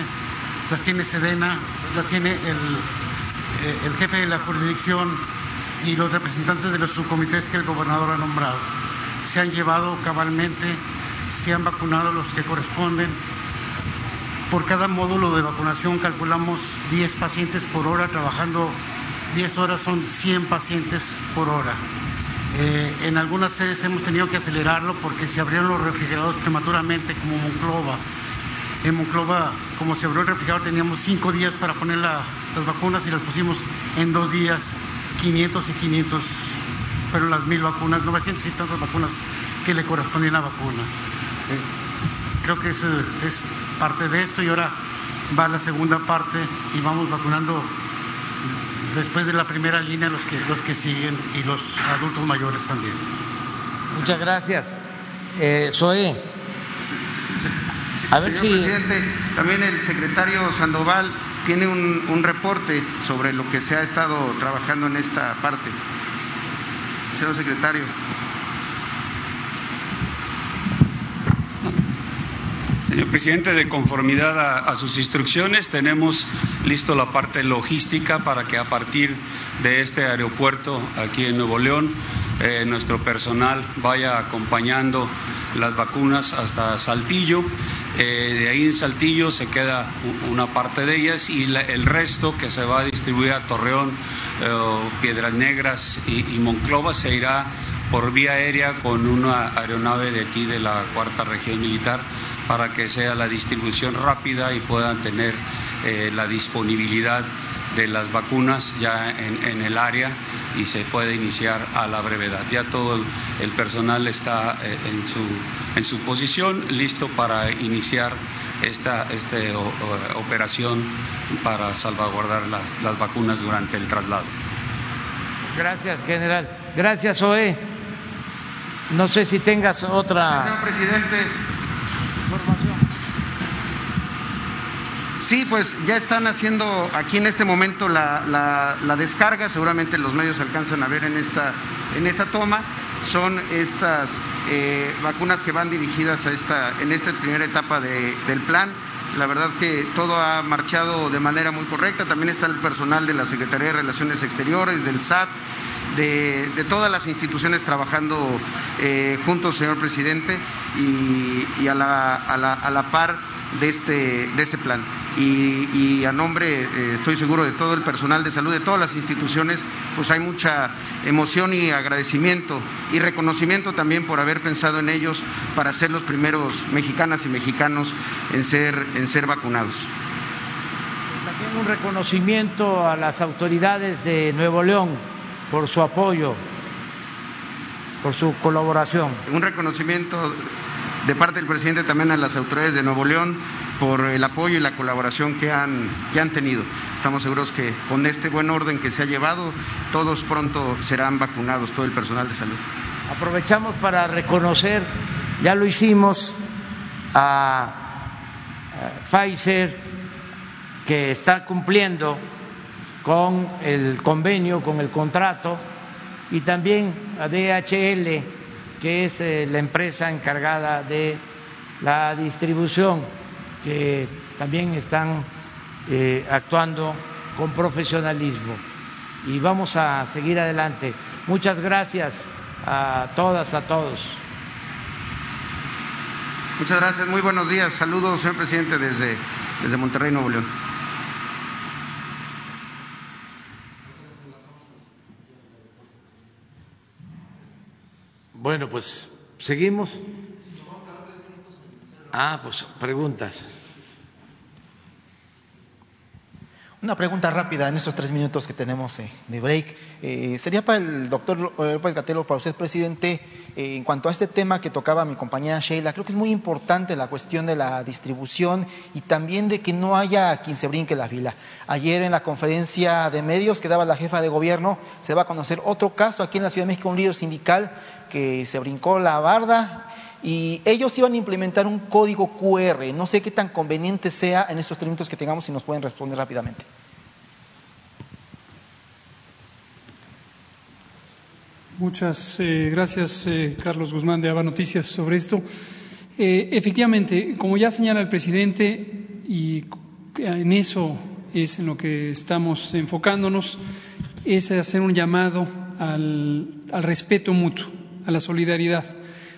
Speaker 5: las tiene Sedena, las tiene el, eh, el jefe de la jurisdicción y los representantes de los subcomités que el gobernador ha nombrado. Se han llevado cabalmente se han vacunado los que corresponden. Por cada módulo de vacunación calculamos 10 pacientes por hora, trabajando 10 horas son 100 pacientes por hora. Eh, en algunas sedes hemos tenido que acelerarlo porque se abrieron los refrigerados prematuramente, como Monclova. En Monclova, como se abrió el refrigerador, teníamos 5 días para poner las vacunas y las pusimos en dos días, 500 y 500. Fueron las mil vacunas, 900 y tantas vacunas que le correspondían a la vacuna. Creo que es, es parte de esto y ahora va la segunda parte y vamos vacunando después de la primera línea los que, los que siguen y los adultos mayores también.
Speaker 1: Muchas gracias. Eh, Zoe.
Speaker 4: A ver Señor presidente, también el secretario Sandoval tiene un, un, reporte sobre lo que se ha estado trabajando en esta parte. Señor secretario.
Speaker 6: Señor presidente, de conformidad a, sus instrucciones, tenemos listo la parte logística para que a partir de este aeropuerto aquí en Nuevo León, eh, nuestro personal vaya acompañando las vacunas hasta Saltillo. Eh, de ahí en Saltillo se queda una parte de ellas y el resto que se va a distribuir a Torreón, eh, Piedras Negras y, y Monclova se irá por vía aérea con una aeronave de aquí de la cuarta región militar para que sea la distribución rápida y puedan tener eh, la disponibilidad de las vacunas ya en, el área y se puede iniciar a la brevedad. Ya todo el, personal está eh, en, su, en su posición, listo para iniciar esta, este, operación para salvaguardar las, las vacunas durante el traslado.
Speaker 1: Gracias, general. Gracias, OE. No sé si tengas otra.
Speaker 4: Señor presidente, sí, pues ya están haciendo aquí en este momento la, descarga, seguramente los medios alcanzan a ver en esta, en esta toma, son estas eh, vacunas que van dirigidas a esta, en esta primera etapa del plan. La verdad que todo ha marchado de manera muy correcta. También está el personal de la Secretaría de Relaciones Exteriores, del SAT, de, todas las instituciones trabajando eh, juntos, señor presidente, y, a, la, a, la, a, la, par de este, de este plan. Y, a nombre, eh, estoy seguro, de todo el personal de salud, de todas las instituciones, pues hay mucha emoción y agradecimiento y reconocimiento también por haber pensado en ellos para ser los primeros mexicanas y mexicanos en ser, en ser vacunados.
Speaker 1: También un reconocimiento a las autoridades de Nuevo León por su apoyo, por su colaboración.
Speaker 4: Un reconocimiento de parte del presidente también a las autoridades de Nuevo León por el apoyo y la colaboración que han, que han tenido. Estamos seguros que con este buen orden que se ha llevado, todos pronto serán vacunados, todo el personal de salud.
Speaker 1: Aprovechamos para reconocer, ya lo hicimos, a Pfizer, que está cumpliendo con el convenio, con el contrato, y también a DHL, que es eh, la empresa encargada de la distribución, que también están eh, actuando con profesionalismo. Y vamos a seguir adelante. Muchas gracias a todas, a todos.
Speaker 4: Muchas gracias, muy buenos días. Saludos, señor presidente, desde, desde Monterrey, Nuevo León.
Speaker 1: Bueno, pues seguimos. Ah, pues preguntas.
Speaker 7: Una pregunta rápida en estos tres minutos que tenemos eh, de break. Eh, sería para el doctor López Gatelo, para usted, presidente, eh, en cuanto a este tema que tocaba mi compañera Sheila, creo que es muy importante la cuestión de la distribución y también de que no haya quien se brinque la fila. Ayer en la conferencia de medios que daba la jefa de gobierno se va a conocer otro caso aquí en la Ciudad de México, un líder sindical que se brincó la barda y ellos iban a implementar un código QR. No sé qué tan conveniente sea en estos tres minutos que tengamos si nos pueden responder rápidamente.
Speaker 2: Muchas eh, gracias, eh, Carlos Guzmán de Ava Noticias, sobre esto. Eh, efectivamente, como ya señala el presidente, y en eso es en lo que estamos enfocándonos, es hacer un llamado al respeto mutuo a la solidaridad.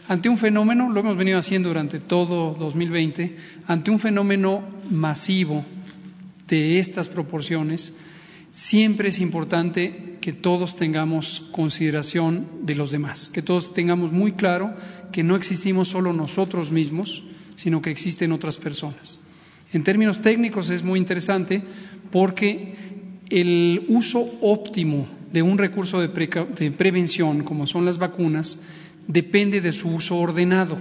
Speaker 2: Ante un fenómeno, lo hemos venido haciendo durante todo 2020, ante un fenómeno masivo de estas proporciones, siempre es importante que todos tengamos consideración de los demás, que todos tengamos muy claro que no existimos solo nosotros mismos, sino que existen otras personas. En términos técnicos es muy interesante porque el uso óptimo de un recurso de, prevención, como son las vacunas, depende de su uso ordenado.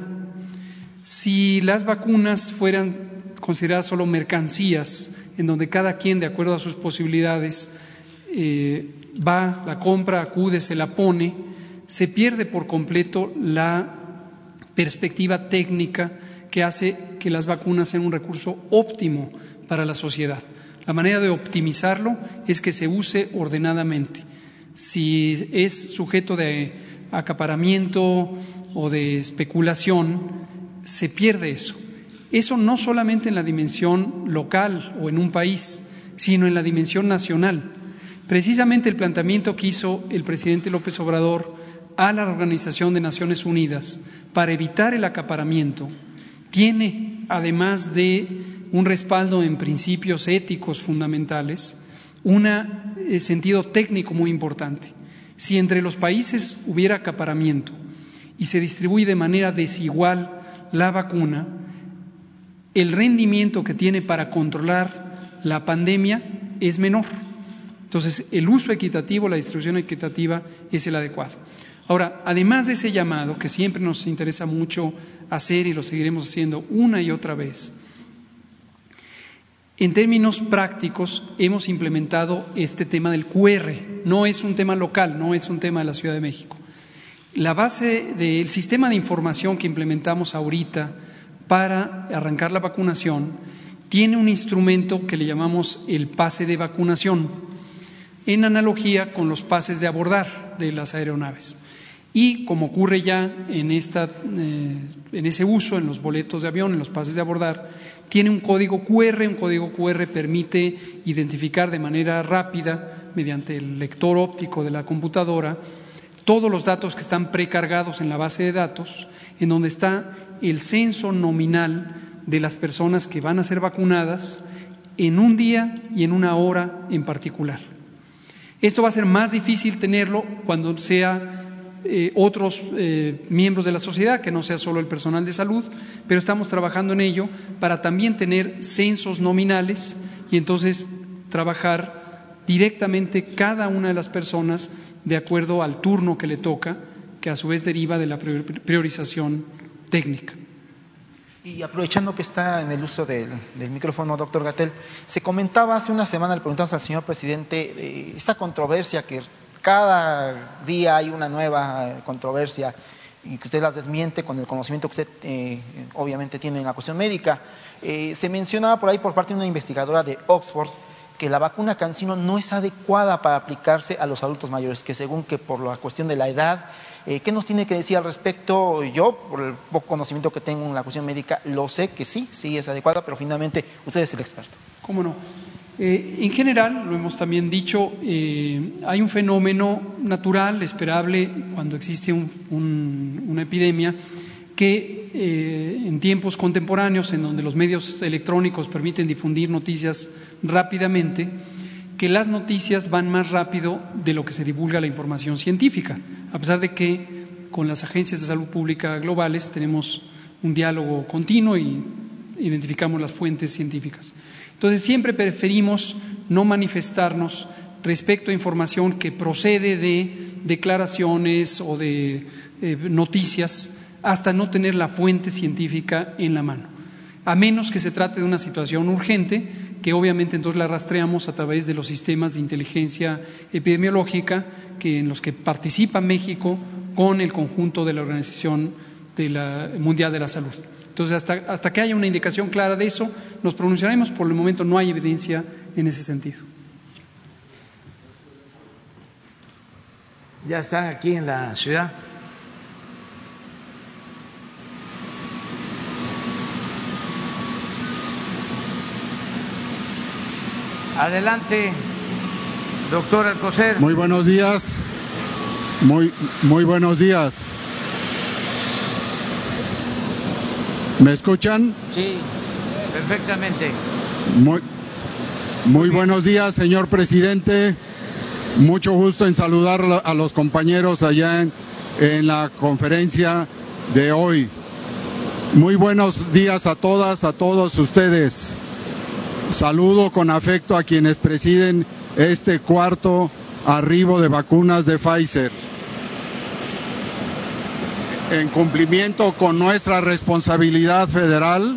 Speaker 2: Si las vacunas fueran consideradas solo mercancías, en donde cada quien, de acuerdo a sus posibilidades, eh, va, la compra, acude, se la pone, se pierde por completo la perspectiva técnica que hace que las vacunas sean un recurso óptimo para la sociedad. La manera de optimizarlo es que se use ordenadamente si es sujeto de acaparamiento o de especulación, se pierde eso. Eso no solamente en la dimensión local o en un país, sino en la dimensión nacional. Precisamente el planteamiento que hizo el presidente López Obrador a la Organización de Naciones Unidas para evitar el acaparamiento tiene, además de un respaldo en principios éticos fundamentales, un eh, sentido técnico muy importante. Si entre los países hubiera acaparamiento y se distribuye de manera desigual la vacuna, el rendimiento que tiene para controlar la pandemia es menor. Entonces, el uso equitativo, la distribución equitativa es el adecuado. Ahora, además de ese llamado, que siempre nos interesa mucho hacer y lo seguiremos haciendo una y otra vez, en términos prácticos, hemos implementado este tema del QR. No es un tema local, no es un tema de la Ciudad de México. La base del sistema de información que implementamos ahorita para arrancar la vacunación tiene un instrumento que le llamamos el pase de vacunación, en analogía con los pases de abordar de las aeronaves. Y como ocurre ya en, esta, eh, en ese uso, en los boletos de avión, en los pases de abordar, tiene un código QR, un código QR permite identificar de manera rápida, mediante el lector óptico de la computadora, todos los datos que están precargados en la base de datos, en donde está el censo nominal de las personas que van a ser vacunadas en un día y en una hora en particular. Esto va a ser más difícil tenerlo cuando sea eh, otros eh, miembros de la sociedad, que no sea solo el personal de salud, pero estamos trabajando en ello para también tener censos nominales y entonces trabajar directamente cada una de las personas de acuerdo al turno que le toca, que a su vez deriva de la priorización técnica.
Speaker 7: Y aprovechando que está en el uso del, micrófono, doctor Gatel, se comentaba hace una semana, le preguntamos al señor presidente, eh, esta controversia que cada día hay una nueva eh, controversia y que usted las desmiente con el conocimiento que usted eh, obviamente tiene en la cuestión médica. se mencionaba por ahí por parte de una investigadora de Oxford que la vacuna Cancino no es adecuada para aplicarse a los adultos mayores, que según que por la cuestión de la edad, eh, ¿qué nos tiene que decir al respecto? Yo, por el poco conocimiento que tengo en la cuestión médica, lo sé que sí, sí es adecuada, pero finalmente usted es el experto.
Speaker 2: ¿Cómo no? Eh, en general, lo hemos también dicho, eh, hay un fenómeno natural, esperable, cuando existe una epidemia, que eh, en tiempos contemporáneos, en donde los medios electrónicos permiten difundir noticias rápidamente, que las noticias van más rápido de lo que se divulga la información científica, a pesar de que con las agencias de salud pública globales tenemos un diálogo continuo y identificamos las fuentes científicas. Entonces siempre preferimos no manifestarnos respecto a información que procede de declaraciones o de eh, noticias hasta no tener la fuente científica en la mano, a menos que se trate de una situación urgente, que obviamente entonces la rastreamos a través de los sistemas de inteligencia epidemiológica que, en los que participa México con el conjunto de la Organización Mundial de la Salud. Entonces, hasta, hasta que haya una indicación clara de eso, nos pronunciaremos. Por el momento no hay evidencia en ese sentido.
Speaker 1: Ya están aquí en la ciudad. Adelante, doctor Alcocer.
Speaker 8: Muy buenos días. Muy, muy buenos días. ¿Me escuchan?
Speaker 1: Sí, perfectamente.
Speaker 8: Muy, muy buenos días, señor presidente. Mucho gusto en saludar a los compañeros allá en, en la conferencia de hoy. Muy buenos días a todas, a todos ustedes. Saludo con afecto a quienes presiden este cuarto arribo de vacunas de Pfizer. En cumplimiento con nuestra responsabilidad federal,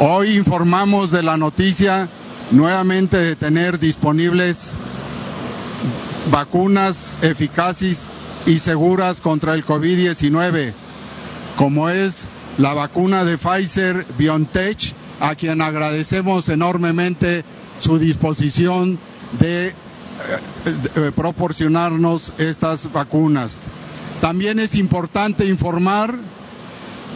Speaker 8: hoy informamos de la noticia nuevamente de tener disponibles vacunas eficaces y seguras contra el COVID-19, como es la vacuna de Pfizer BioNTech a quien agradecemos enormemente su disposición de, eh, eh, proporcionarnos estas vacunas. También es importante informar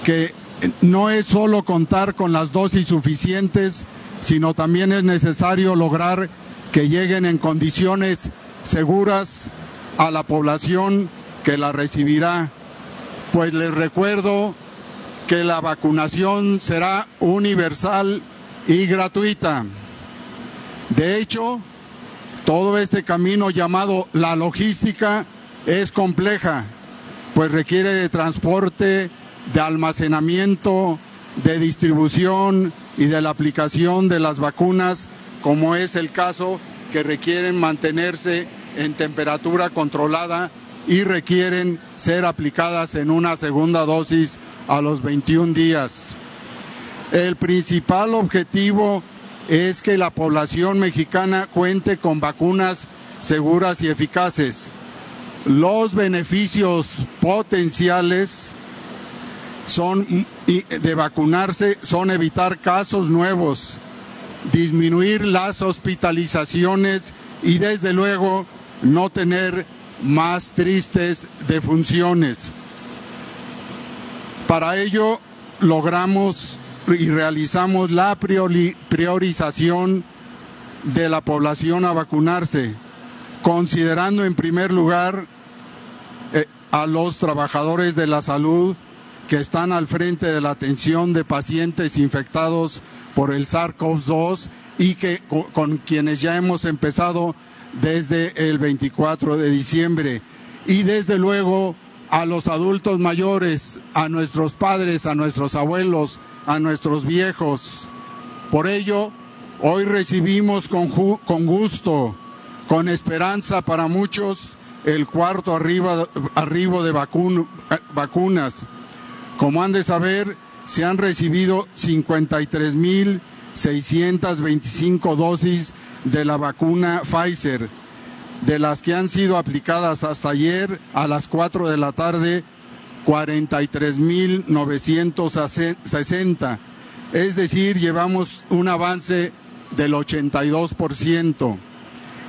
Speaker 8: que no es solo contar con las dosis suficientes, sino también es necesario lograr que lleguen en condiciones seguras a la población que la recibirá. Pues les recuerdo que la vacunación será universal y gratuita. De hecho, todo este camino llamado la logística es compleja, pues requiere de transporte, de almacenamiento, de distribución y de la aplicación de las vacunas, como es el caso que requieren mantenerse en temperatura controlada y requieren ser aplicadas en una segunda dosis a los 21 días. El principal objetivo es que la población mexicana cuente con vacunas seguras y eficaces. Los beneficios potenciales son de vacunarse son evitar casos nuevos, disminuir las hospitalizaciones y desde luego no tener más tristes defunciones. Para ello logramos y realizamos la priorización de la población a vacunarse, considerando en primer lugar a los trabajadores de la salud que están al frente de la atención de pacientes infectados por el SARS-CoV-2 y que con quienes ya hemos empezado desde el 24 de diciembre. Y desde luego a los adultos mayores, a nuestros padres, a nuestros abuelos, a nuestros viejos. Por ello, hoy recibimos con, gusto, con esperanza para muchos, el cuarto arriba, arribo de vacunas. Como han de saber, se han recibido 53.625 dosis de la vacuna Pfizer de las que han sido aplicadas hasta ayer a las 4 de la tarde, 43.960. Es decir, llevamos un avance del 82%.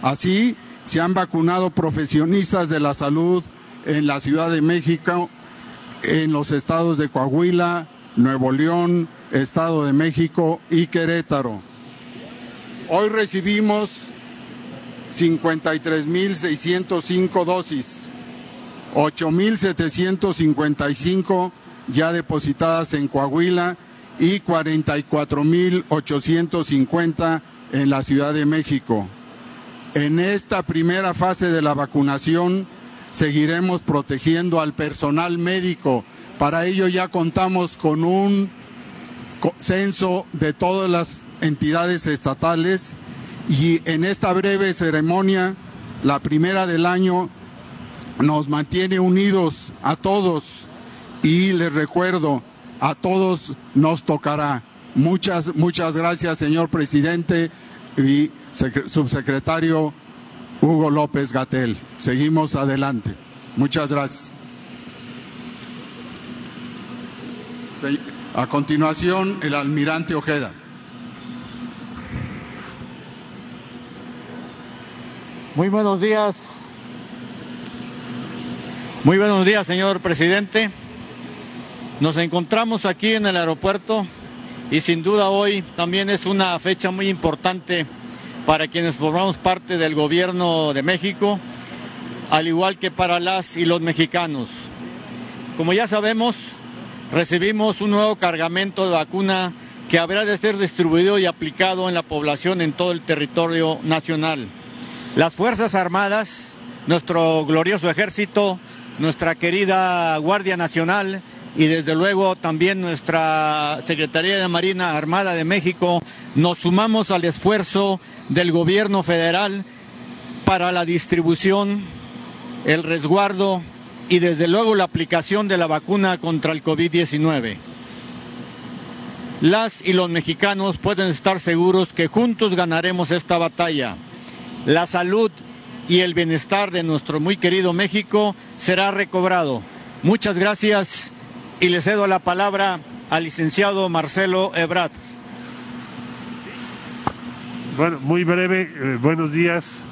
Speaker 8: Así, se han vacunado profesionistas de la salud en la Ciudad de México, en los estados de Coahuila, Nuevo León, Estado de México y Querétaro. Hoy recibimos 53.605 dosis, 8.755 ya depositadas en Coahuila y 44.850 en la Ciudad de México. En esta primera fase de la vacunación seguiremos protegiendo al personal médico. Para ello ya contamos con un censo de todas las entidades estatales y en esta breve ceremonia, la primera del año, nos mantiene unidos a todos y les recuerdo, a todos nos tocará. Muchas, muchas gracias, señor presidente y subsecretario Hugo López Gatel. Seguimos adelante. Muchas gracias. A continuación, el almirante Ojeda.
Speaker 9: Muy buenos días. Muy buenos días, señor presidente. Nos encontramos aquí en el aeropuerto y sin duda hoy también es una fecha muy importante para quienes formamos parte del gobierno de México, al igual que para las y los mexicanos. Como ya sabemos, recibimos un nuevo cargamento de vacuna que habrá de ser distribuido y aplicado en la población en todo el territorio nacional las Fuerzas Armadas, nuestro glorioso ejército, nuestra querida Guardia Nacional y desde luego también nuestra Secretaría de Marina Armada de México, nos sumamos al esfuerzo del gobierno federal para la distribución, el resguardo y desde luego la aplicación de la vacuna contra el COVID-19. Las y los mexicanos pueden estar seguros que juntos ganaremos esta batalla la salud y el bienestar de nuestro muy querido México será recobrado. Muchas gracias y le cedo la palabra al licenciado Marcelo Ebrat.
Speaker 10: Bueno, muy breve, eh, buenos días.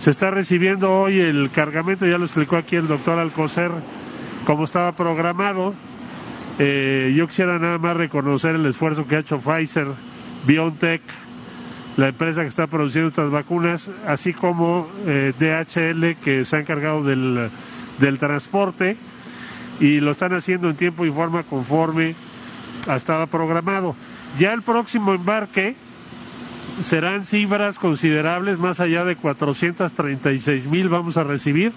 Speaker 10: Se está recibiendo hoy el cargamento, ya lo explicó aquí el doctor Alcocer, como estaba programado. Eh, yo quisiera nada más reconocer el esfuerzo que ha hecho Pfizer, BioNTech, la empresa que está produciendo estas vacunas, así como eh, DHL que se ha encargado del, del transporte y lo están haciendo en tiempo y forma conforme estaba programado. Ya el próximo embarque serán cifras considerables, más allá de 436 mil vamos a recibir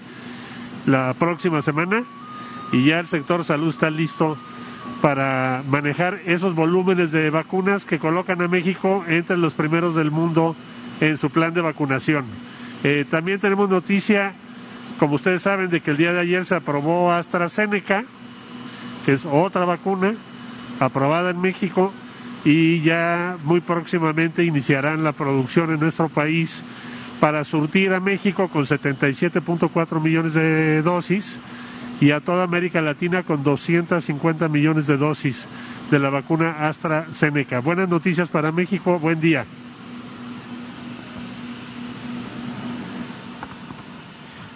Speaker 10: la próxima semana y ya el sector salud está listo para manejar esos volúmenes de vacunas que colocan a México entre los primeros del mundo en su plan de vacunación. Eh, también tenemos noticia, como ustedes saben, de que el día de ayer se aprobó AstraZeneca, que es otra vacuna aprobada en México y ya muy próximamente iniciarán la producción en nuestro país para surtir a México con 77.4 millones de dosis y a toda América Latina con 250 millones de dosis de la vacuna AstraZeneca. Buenas noticias para México. Buen día.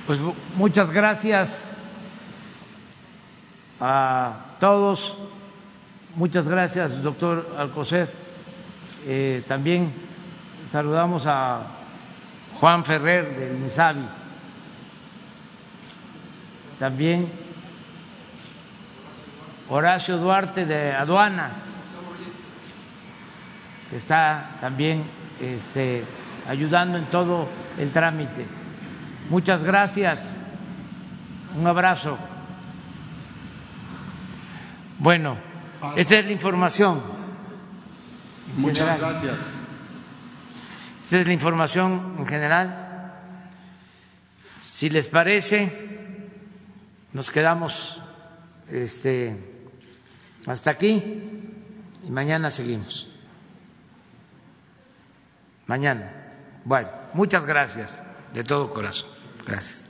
Speaker 1: Pues muchas gracias a todos. Muchas gracias, doctor Alcocer. Eh, también saludamos a Juan Ferrer del MISAVI. También Horacio Duarte de Aduana, que está también este, ayudando en todo el trámite. Muchas gracias. Un abrazo. Bueno, esta es la información.
Speaker 8: Muchas gracias.
Speaker 1: Esta es la información en general. Si les parece, nos quedamos este, hasta aquí y mañana seguimos. Mañana. Bueno, muchas gracias de todo corazón. Gracias.